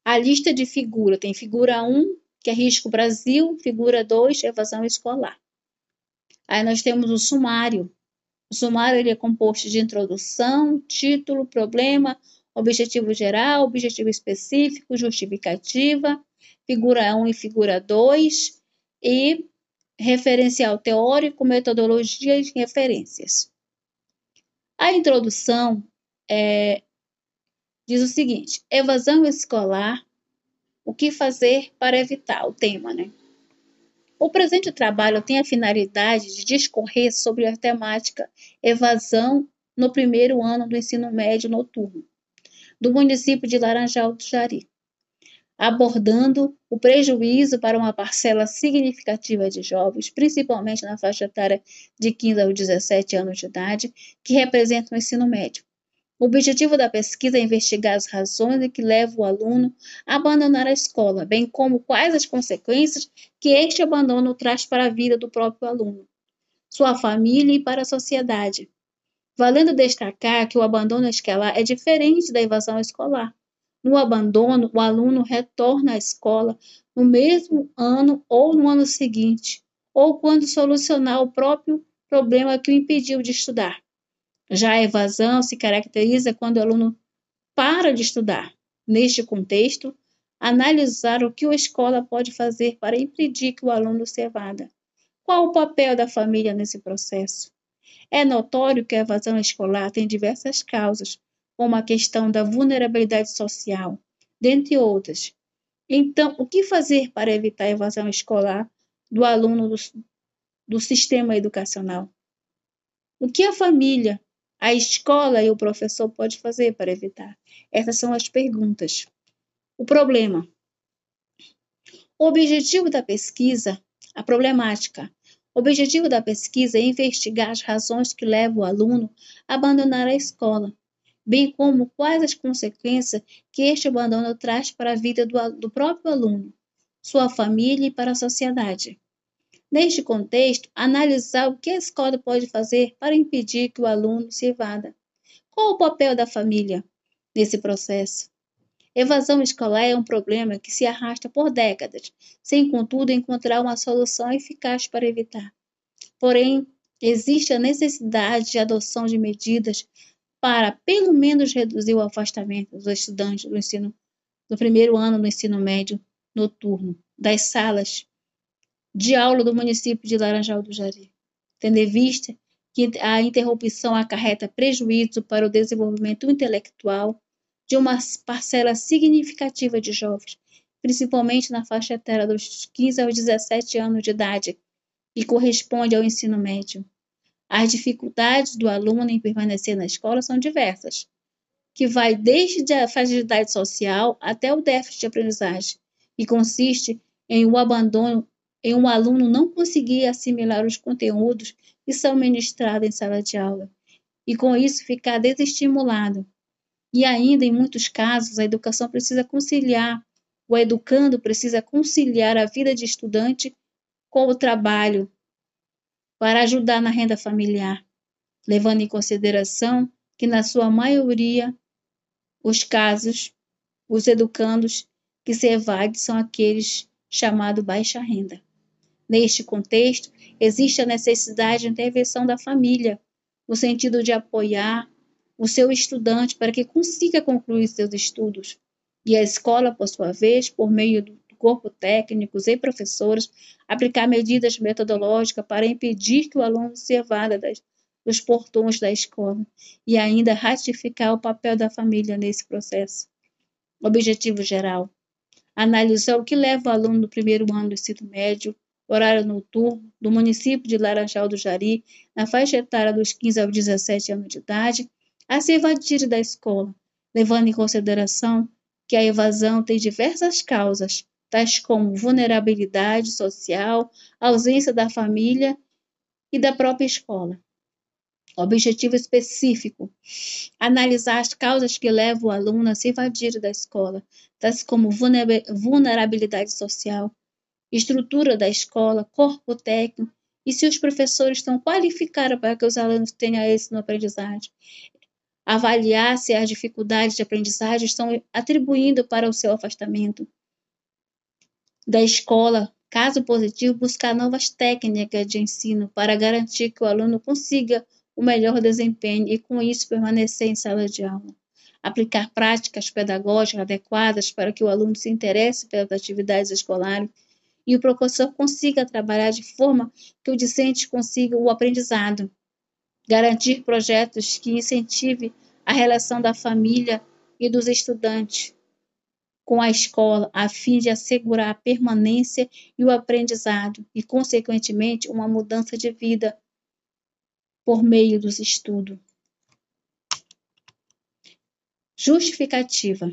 A lista de figura tem figura 1, que é risco Brasil, figura 2, evasão escolar. Aí nós temos o sumário. O sumário ele é composto de introdução, título, problema, objetivo geral, objetivo específico, justificativa, figura 1 e figura 2 e referencial teórico, metodologias e referências. A introdução é, diz o seguinte: evasão escolar, o que fazer para evitar o tema, né? O presente trabalho tem a finalidade de discorrer sobre a temática evasão no primeiro ano do ensino médio noturno do município de Laranjal do Jari, abordando o prejuízo para uma parcela significativa de jovens, principalmente na faixa etária de 15 a 17 anos de idade, que representam o ensino médio. O objetivo da pesquisa é investigar as razões que levam o aluno a abandonar a escola, bem como quais as consequências que este abandono traz para a vida do próprio aluno, sua família e para a sociedade. Valendo destacar que o abandono escolar é diferente da evasão escolar. No abandono, o aluno retorna à escola no mesmo ano ou no ano seguinte, ou quando solucionar o próprio problema que o impediu de estudar. Já a evasão se caracteriza quando o aluno para de estudar. Neste contexto, analisar o que a escola pode fazer para impedir que o aluno se evada. Qual o papel da família nesse processo? É notório que a evasão escolar tem diversas causas, como a questão da vulnerabilidade social, dentre outras. Então, o que fazer para evitar a evasão escolar do aluno do, do sistema educacional? O que a família, a escola e o professor pode fazer para evitar? Essas são as perguntas. O problema. O objetivo da pesquisa, a problemática. O objetivo da pesquisa é investigar as razões que levam o aluno a abandonar a escola, bem como quais as consequências que este abandono traz para a vida do, do próprio aluno, sua família e para a sociedade. Neste contexto, analisar o que a escola pode fazer para impedir que o aluno se evada. Qual o papel da família nesse processo? Evasão escolar é um problema que se arrasta por décadas, sem, contudo, encontrar uma solução eficaz para evitar. Porém, existe a necessidade de adoção de medidas para, pelo menos, reduzir o afastamento dos estudantes do ensino do primeiro ano do ensino médio noturno das salas de aula do município de Laranjal do Jari, tendo em vista que a interrupção acarreta prejuízo para o desenvolvimento intelectual de uma parcela significativa de jovens, principalmente na faixa etária dos 15 aos 17 anos de idade, que corresponde ao ensino médio. As dificuldades do aluno em permanecer na escola são diversas, que vai desde a fragilidade social até o déficit de aprendizagem, que consiste em o um abandono em um aluno não conseguir assimilar os conteúdos que são ministrados em sala de aula e com isso ficar desestimulado. E ainda, em muitos casos, a educação precisa conciliar, o educando precisa conciliar a vida de estudante com o trabalho para ajudar na renda familiar, levando em consideração que, na sua maioria, os casos, os educandos que se evadem são aqueles chamados baixa renda. Neste contexto, existe a necessidade de intervenção da família, no sentido de apoiar o seu estudante para que consiga concluir seus estudos. E a escola, por sua vez, por meio do corpo técnicos e professores, aplicar medidas metodológicas para impedir que o aluno se evada das, dos portões da escola e ainda ratificar o papel da família nesse processo. Objetivo geral: analisar o que leva o aluno do primeiro ano do ensino médio horário noturno, do município de Laranjal do Jari, na faixa etária dos 15 aos 17 anos de idade, a se evadir da escola, levando em consideração que a evasão tem diversas causas, tais como vulnerabilidade social, ausência da família e da própria escola. Objetivo específico: analisar as causas que levam o aluno a se evadir da escola, tais como vulnerabilidade social, estrutura da escola, corpo técnico e se os professores estão qualificados para que os alunos tenham êxito no aprendizagem. Avaliar se as dificuldades de aprendizagem estão atribuindo para o seu afastamento da escola. Caso positivo, buscar novas técnicas de ensino para garantir que o aluno consiga o melhor desempenho e, com isso, permanecer em sala de aula. Aplicar práticas pedagógicas adequadas para que o aluno se interesse pelas atividades escolares e o professor consiga trabalhar de forma que o discente consiga o aprendizado. Garantir projetos que incentive a relação da família e dos estudantes com a escola, a fim de assegurar a permanência e o aprendizado e, consequentemente, uma mudança de vida por meio dos estudos. Justificativa.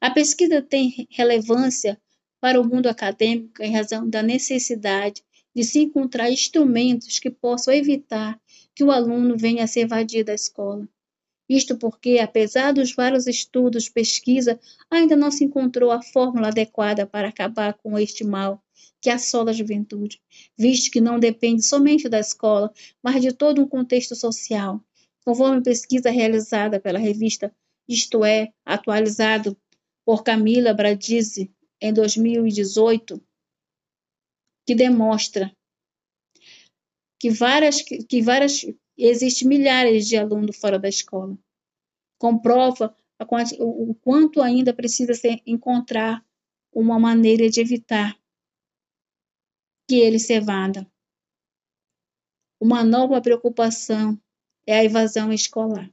A pesquisa tem relevância para o mundo acadêmico em razão da necessidade de se encontrar instrumentos que possam evitar que o aluno venha a se evadir da escola. Isto porque, apesar dos vários estudos, pesquisa, ainda não se encontrou a fórmula adequada para acabar com este mal que assola a juventude, visto que não depende somente da escola, mas de todo um contexto social. Conforme pesquisa realizada pela revista Isto É, atualizado por Camila Bradizi, em 2018, que demonstra que várias, que várias existem milhares de alunos fora da escola. Comprova o quanto ainda precisa se encontrar uma maneira de evitar que ele se evada. Uma nova preocupação é a evasão escolar.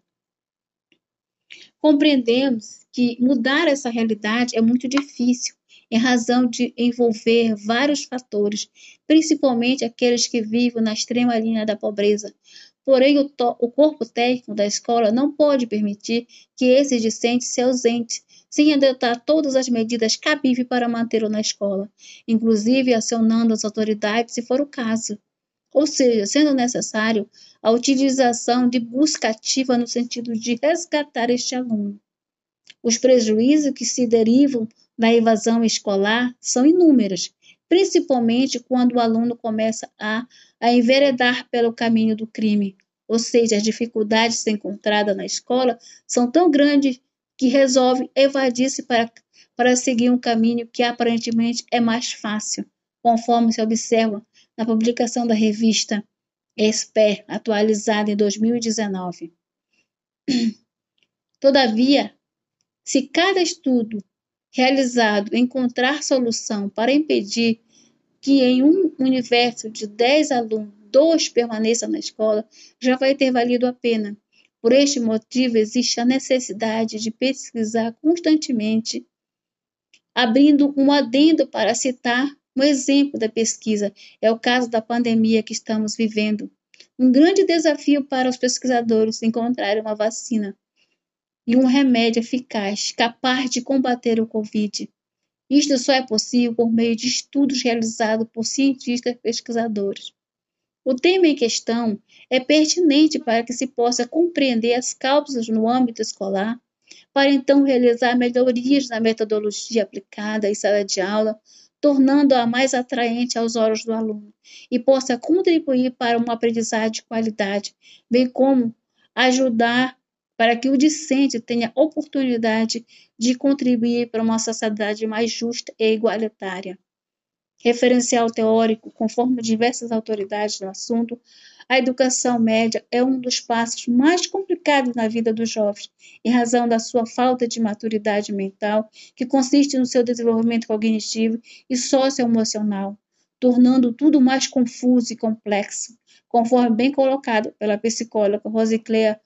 Compreendemos que mudar essa realidade é muito difícil, em razão de envolver vários fatores, principalmente aqueles que vivem na extrema linha da pobreza. Porém, o, o corpo técnico da escola não pode permitir que esse discente se ausente, sem adotar todas as medidas cabíveis para mantê-lo na escola, inclusive acionando as autoridades se for o caso. Ou seja, sendo necessário a utilização de busca ativa no sentido de resgatar este aluno. Os prejuízos que se derivam da evasão escolar são inúmeras, principalmente quando o aluno começa a, a enveredar pelo caminho do crime, ou seja, as dificuldades encontradas na escola são tão grandes que resolve evadir-se para, para seguir um caminho que aparentemente é mais fácil, conforme se observa na publicação da revista Esper, atualizada em 2019. [clears throat] Todavia, se cada estudo realizado encontrar solução para impedir que em um universo de 10 alunos, dois permaneçam na escola, já vai ter valido a pena. Por este motivo, existe a necessidade de pesquisar constantemente, abrindo um adendo para citar um exemplo da pesquisa. É o caso da pandemia que estamos vivendo. Um grande desafio para os pesquisadores encontrar uma vacina e um remédio eficaz capaz de combater o Covid. Isto só é possível por meio de estudos realizados por cientistas pesquisadores. O tema em questão é pertinente para que se possa compreender as causas no âmbito escolar, para então realizar melhorias na metodologia aplicada em sala de aula, tornando-a mais atraente aos olhos do aluno e possa contribuir para uma aprendizagem de qualidade, bem como ajudar para que o discente tenha oportunidade de contribuir para uma sociedade mais justa e igualitária. Referencial teórico, conforme diversas autoridades do assunto, a educação média é um dos passos mais complicados na vida dos jovens, em razão da sua falta de maturidade mental, que consiste no seu desenvolvimento cognitivo e socioemocional, tornando tudo mais confuso e complexo, conforme bem colocado pela psicóloga Rosicléa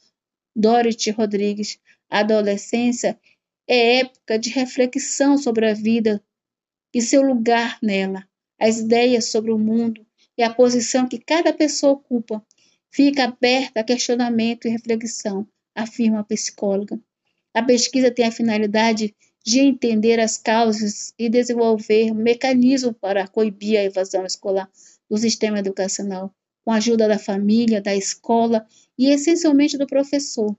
Dorothy Rodrigues. A adolescência é época de reflexão sobre a vida e seu lugar nela, as ideias sobre o mundo e a posição que cada pessoa ocupa. Fica aberta a questionamento e reflexão, afirma a psicóloga. A pesquisa tem a finalidade de entender as causas e desenvolver mecanismos para coibir a evasão escolar do sistema educacional, com a ajuda da família, da escola e essencialmente do professor.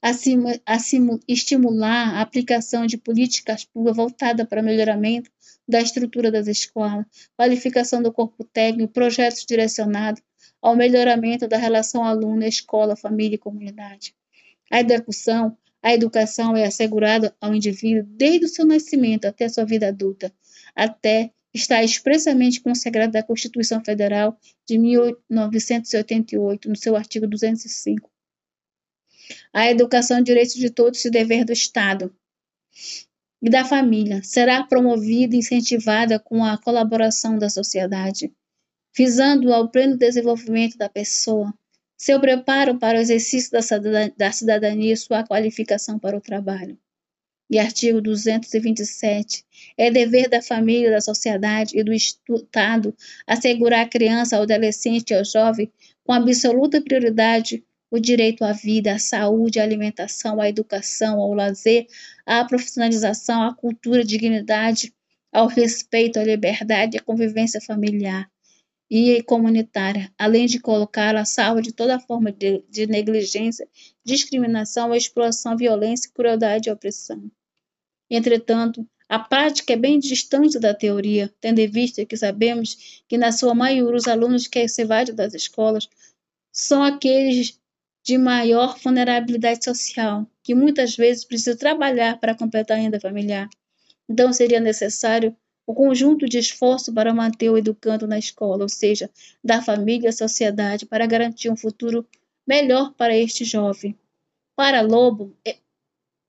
Assim, assim, estimular a aplicação de políticas públicas voltadas para melhoramento da estrutura das escolas, qualificação do corpo técnico, projetos direcionados ao melhoramento da relação aluno, escola, família e comunidade. A educação, a educação é assegurada ao indivíduo desde o seu nascimento até a sua vida adulta, até está expressamente consagrada na Constituição Federal de 1988, no seu artigo 205. A educação é direito de todos e dever do Estado e da família. Será promovida e incentivada com a colaboração da sociedade, visando ao pleno desenvolvimento da pessoa, seu preparo para o exercício da cidadania e sua qualificação para o trabalho e artigo 227, é dever da família, da sociedade e do Estado assegurar à criança, ao adolescente e ao jovem, com absoluta prioridade, o direito à vida, à saúde, à alimentação, à educação, ao lazer, à profissionalização, à cultura, à dignidade, ao respeito, à liberdade e à convivência familiar e comunitária, além de colocar a salvo de toda forma de, de negligência, discriminação, exploração, violência, crueldade e opressão. Entretanto, a prática é bem distante da teoria, tendo em vista que sabemos que, na sua maioria, os alunos que se evadem das escolas são aqueles de maior vulnerabilidade social, que muitas vezes precisam trabalhar para completar a renda familiar. Então, seria necessário o conjunto de esforço para manter o educando na escola, ou seja, da família à sociedade, para garantir um futuro melhor para este jovem. Para Lobo, é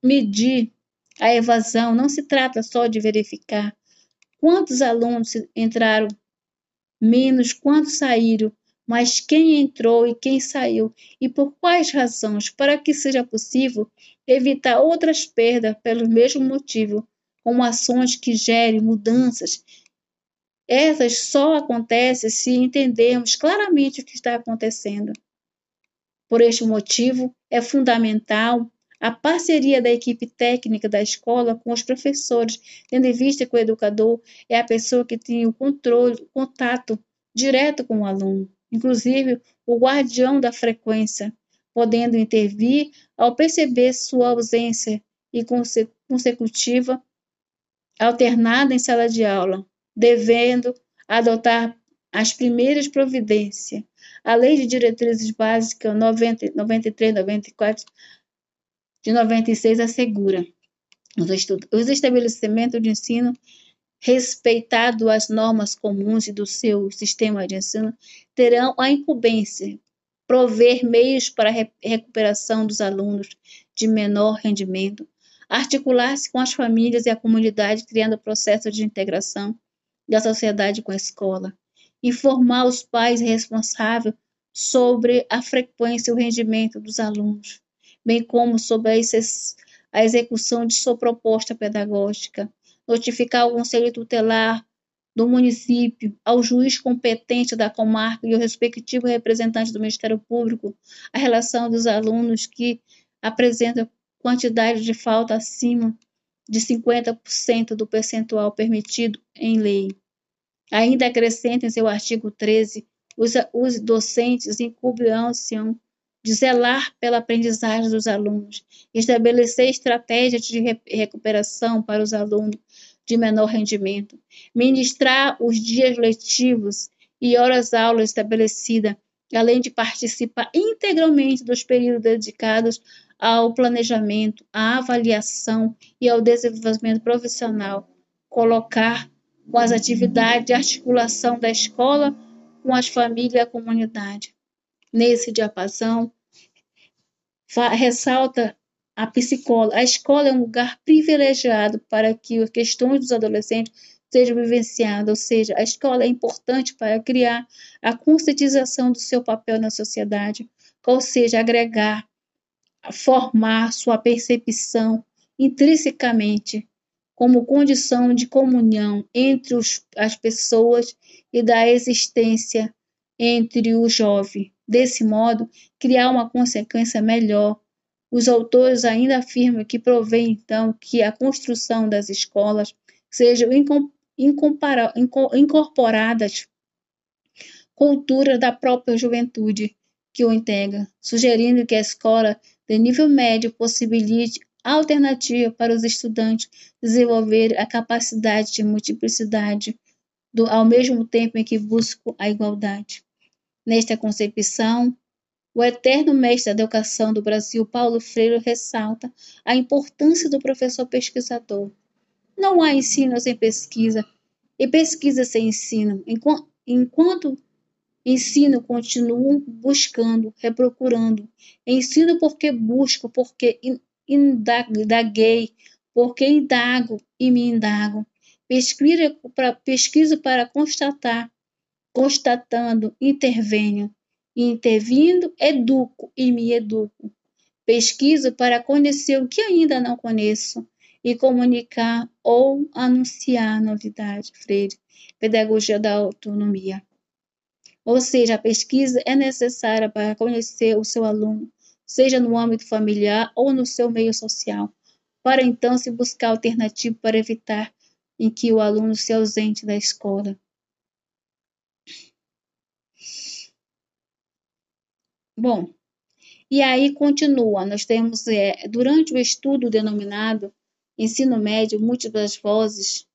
medir a evasão não se trata só de verificar quantos alunos entraram, menos quantos saíram, mas quem entrou e quem saiu e por quais razões, para que seja possível evitar outras perdas pelo mesmo motivo, como ações que gerem mudanças. Essas só acontecem se entendermos claramente o que está acontecendo. Por este motivo, é fundamental a parceria da equipe técnica da escola com os professores, tendo em vista que o educador é a pessoa que tem o controle, o contato direto com o aluno, inclusive o guardião da frequência, podendo intervir ao perceber sua ausência e consecutiva alternada em sala de aula, devendo adotar as primeiras providências. A Lei de Diretrizes Básicas 90, 93, 94 de 96 assegura os estabelecimentos de ensino respeitado as normas comuns do seu sistema de ensino terão a incumbência prover meios para a recuperação dos alunos de menor rendimento, articular-se com as famílias e a comunidade criando processo de integração da sociedade com a escola, informar os pais responsáveis sobre a frequência e o rendimento dos alunos, bem como sobre a execução de sua proposta pedagógica, notificar o Conselho Tutelar do município, ao juiz competente da comarca e ao respectivo representante do Ministério Público a relação dos alunos que apresentam quantidade de falta acima de 50% do percentual permitido em lei. Ainda acrescenta em seu artigo 13, os, os docentes incumbirão-se de zelar pela aprendizagem dos alunos, estabelecer estratégias de recuperação para os alunos de menor rendimento, ministrar os dias letivos e horas-aulas estabelecidas, além de participar integralmente dos períodos dedicados ao planejamento, à avaliação e ao desenvolvimento profissional, colocar com as atividades de articulação da escola com as famílias e a comunidade nesse diapasão, ressalta a psicóloga. A escola é um lugar privilegiado para que as questões dos adolescentes sejam vivenciadas, ou seja, a escola é importante para criar a conscientização do seu papel na sociedade, ou seja, agregar, formar sua percepção intrinsecamente como condição de comunhão entre os, as pessoas e da existência entre o jovem. Desse modo, criar uma consequência melhor, Os autores ainda afirmam que provém, então, que a construção das escolas sejam incorporadas cultura da própria juventude que o integra, sugerindo que a escola de nível médio possibilite alternativa para os estudantes desenvolver a capacidade de multiplicidade, do, ao mesmo tempo em que buscam a igualdade. Nesta concepção, o eterno mestre da educação do Brasil, Paulo Freire, ressalta a importância do professor pesquisador. Não há ensino sem pesquisa, e pesquisa sem ensino. Enquanto ensino, continuo buscando, reprocurando. Ensino porque busco, porque indaguei, porque indago e me indago. Pesquiso para constatar, constatando, intervenho. Intervindo, educo e me educo. Pesquiso para conhecer o que ainda não conheço e comunicar ou anunciar novidade. Freire, Pedagogia da Autonomia. Ou seja, a pesquisa é necessária para conhecer o seu aluno, seja no âmbito familiar ou no seu meio social, para então se buscar alternativa para evitar em que o aluno se ausente da escola. Bom, e aí continua, nós temos, é, durante o estudo denominado Ensino Médio Múltiplas Vozes,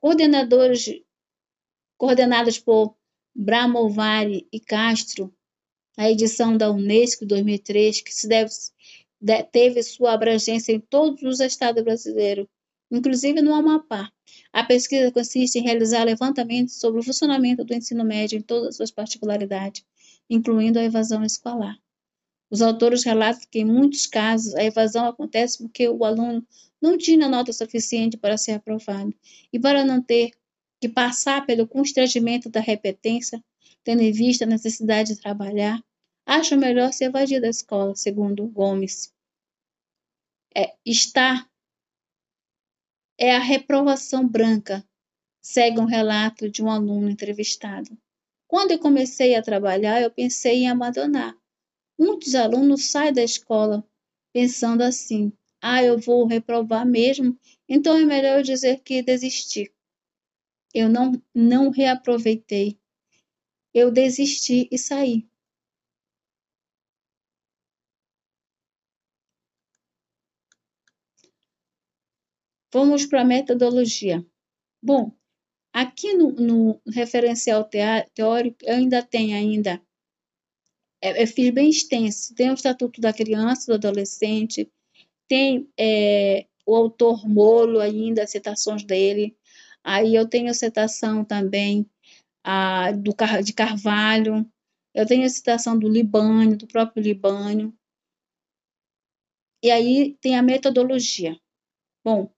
coordenadores coordenados por Bramovari e Castro, a edição da Unesco 2003, que se deve, teve sua abrangência em todos os estados brasileiros, inclusive no Amapá. A pesquisa consiste em realizar levantamentos sobre o funcionamento do ensino médio em todas as suas particularidades, incluindo a evasão escolar. Os autores relatam que, em muitos casos, a evasão acontece porque o aluno não tinha nota suficiente para ser aprovado e para não ter que passar pelo constrangimento da repetência, tendo em vista a necessidade de trabalhar, acha melhor se evadir da escola, segundo Gomes. É, está é a reprovação branca, segue um relato de um aluno entrevistado. Quando eu comecei a trabalhar, eu pensei em abandonar. Muitos alunos saem da escola pensando assim: ah, eu vou reprovar mesmo, então é melhor eu dizer que desisti. Eu não, não reaproveitei. Eu desisti e saí. Vamos para a metodologia. Bom, aqui no, no referencial teórico eu ainda tenho ainda é, eu fiz bem extenso. Tem o Estatuto da Criança, do Adolescente, tem é, o autor Molo ainda, citações dele. Aí eu tenho citação também a, do, de Carvalho, eu tenho a citação do Libânio, do próprio Libânio. E aí tem a metodologia. Bom,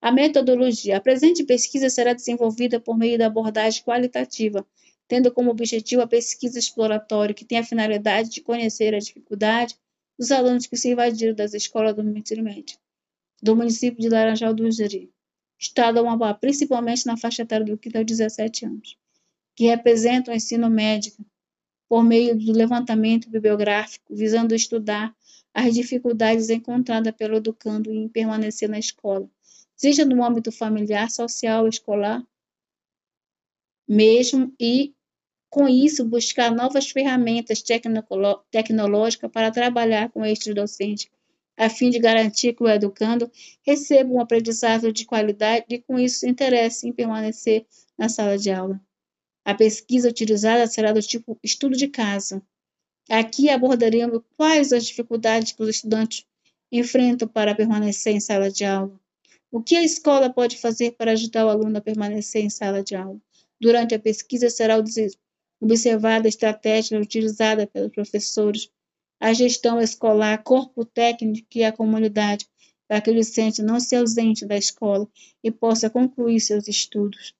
a metodologia. A presente pesquisa será desenvolvida por meio da abordagem qualitativa, tendo como objetivo a pesquisa exploratória, que tem a finalidade de conhecer a dificuldade dos alunos que se invadiram das escolas do médio, do município de Laranjal do Jari, estado do Amapá, principalmente na faixa etária do 15 aos 17 anos, que representam o ensino médio por meio do levantamento bibliográfico, visando estudar as dificuldades encontradas pelo educando em permanecer na escola, seja no âmbito familiar, social, escolar, mesmo e com isso, buscar novas ferramentas tecnológicas para trabalhar com estes docentes, a fim de garantir que o educando receba um aprendizado de qualidade e, com isso, se interesse em permanecer na sala de aula. A pesquisa utilizada será do tipo estudo de casa. Aqui abordaremos quais as dificuldades que os estudantes enfrentam para permanecer em sala de aula. O que a escola pode fazer para ajudar o aluno a permanecer em sala de aula? Durante a pesquisa será observada a estratégia utilizada pelos professores, a gestão escolar, corpo técnico e a comunidade, para que o docente não se ausente da escola e possa concluir seus estudos.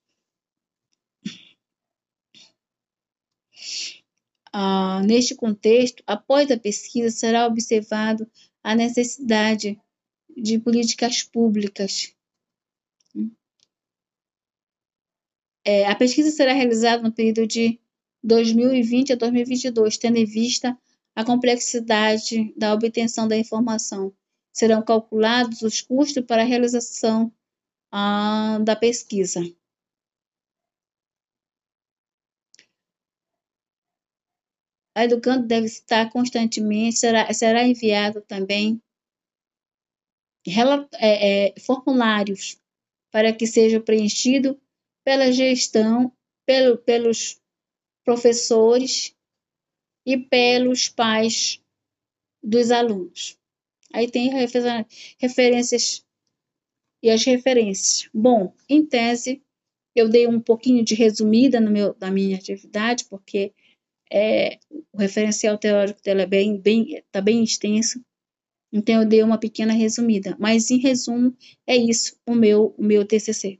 Ah, neste contexto, após a pesquisa, será observado a necessidade de políticas públicas. É, a pesquisa será realizada no período de 2020 a 2022, tendo em vista a complexidade da obtenção da informação, serão calculados os custos para a realização ah, da pesquisa. A educando deve estar constantemente, será, será enviado também é, é, formulários para que seja preenchido pela gestão, pelo, pelos professores e pelos pais dos alunos. Aí tem referências e as referências. Bom, em tese, eu dei um pouquinho de resumida no meu, da minha atividade, porque é, o referencial teórico dela é bem, bem, tá bem extenso, então eu dei uma pequena resumida, mas em resumo é isso o meu, o meu TCC.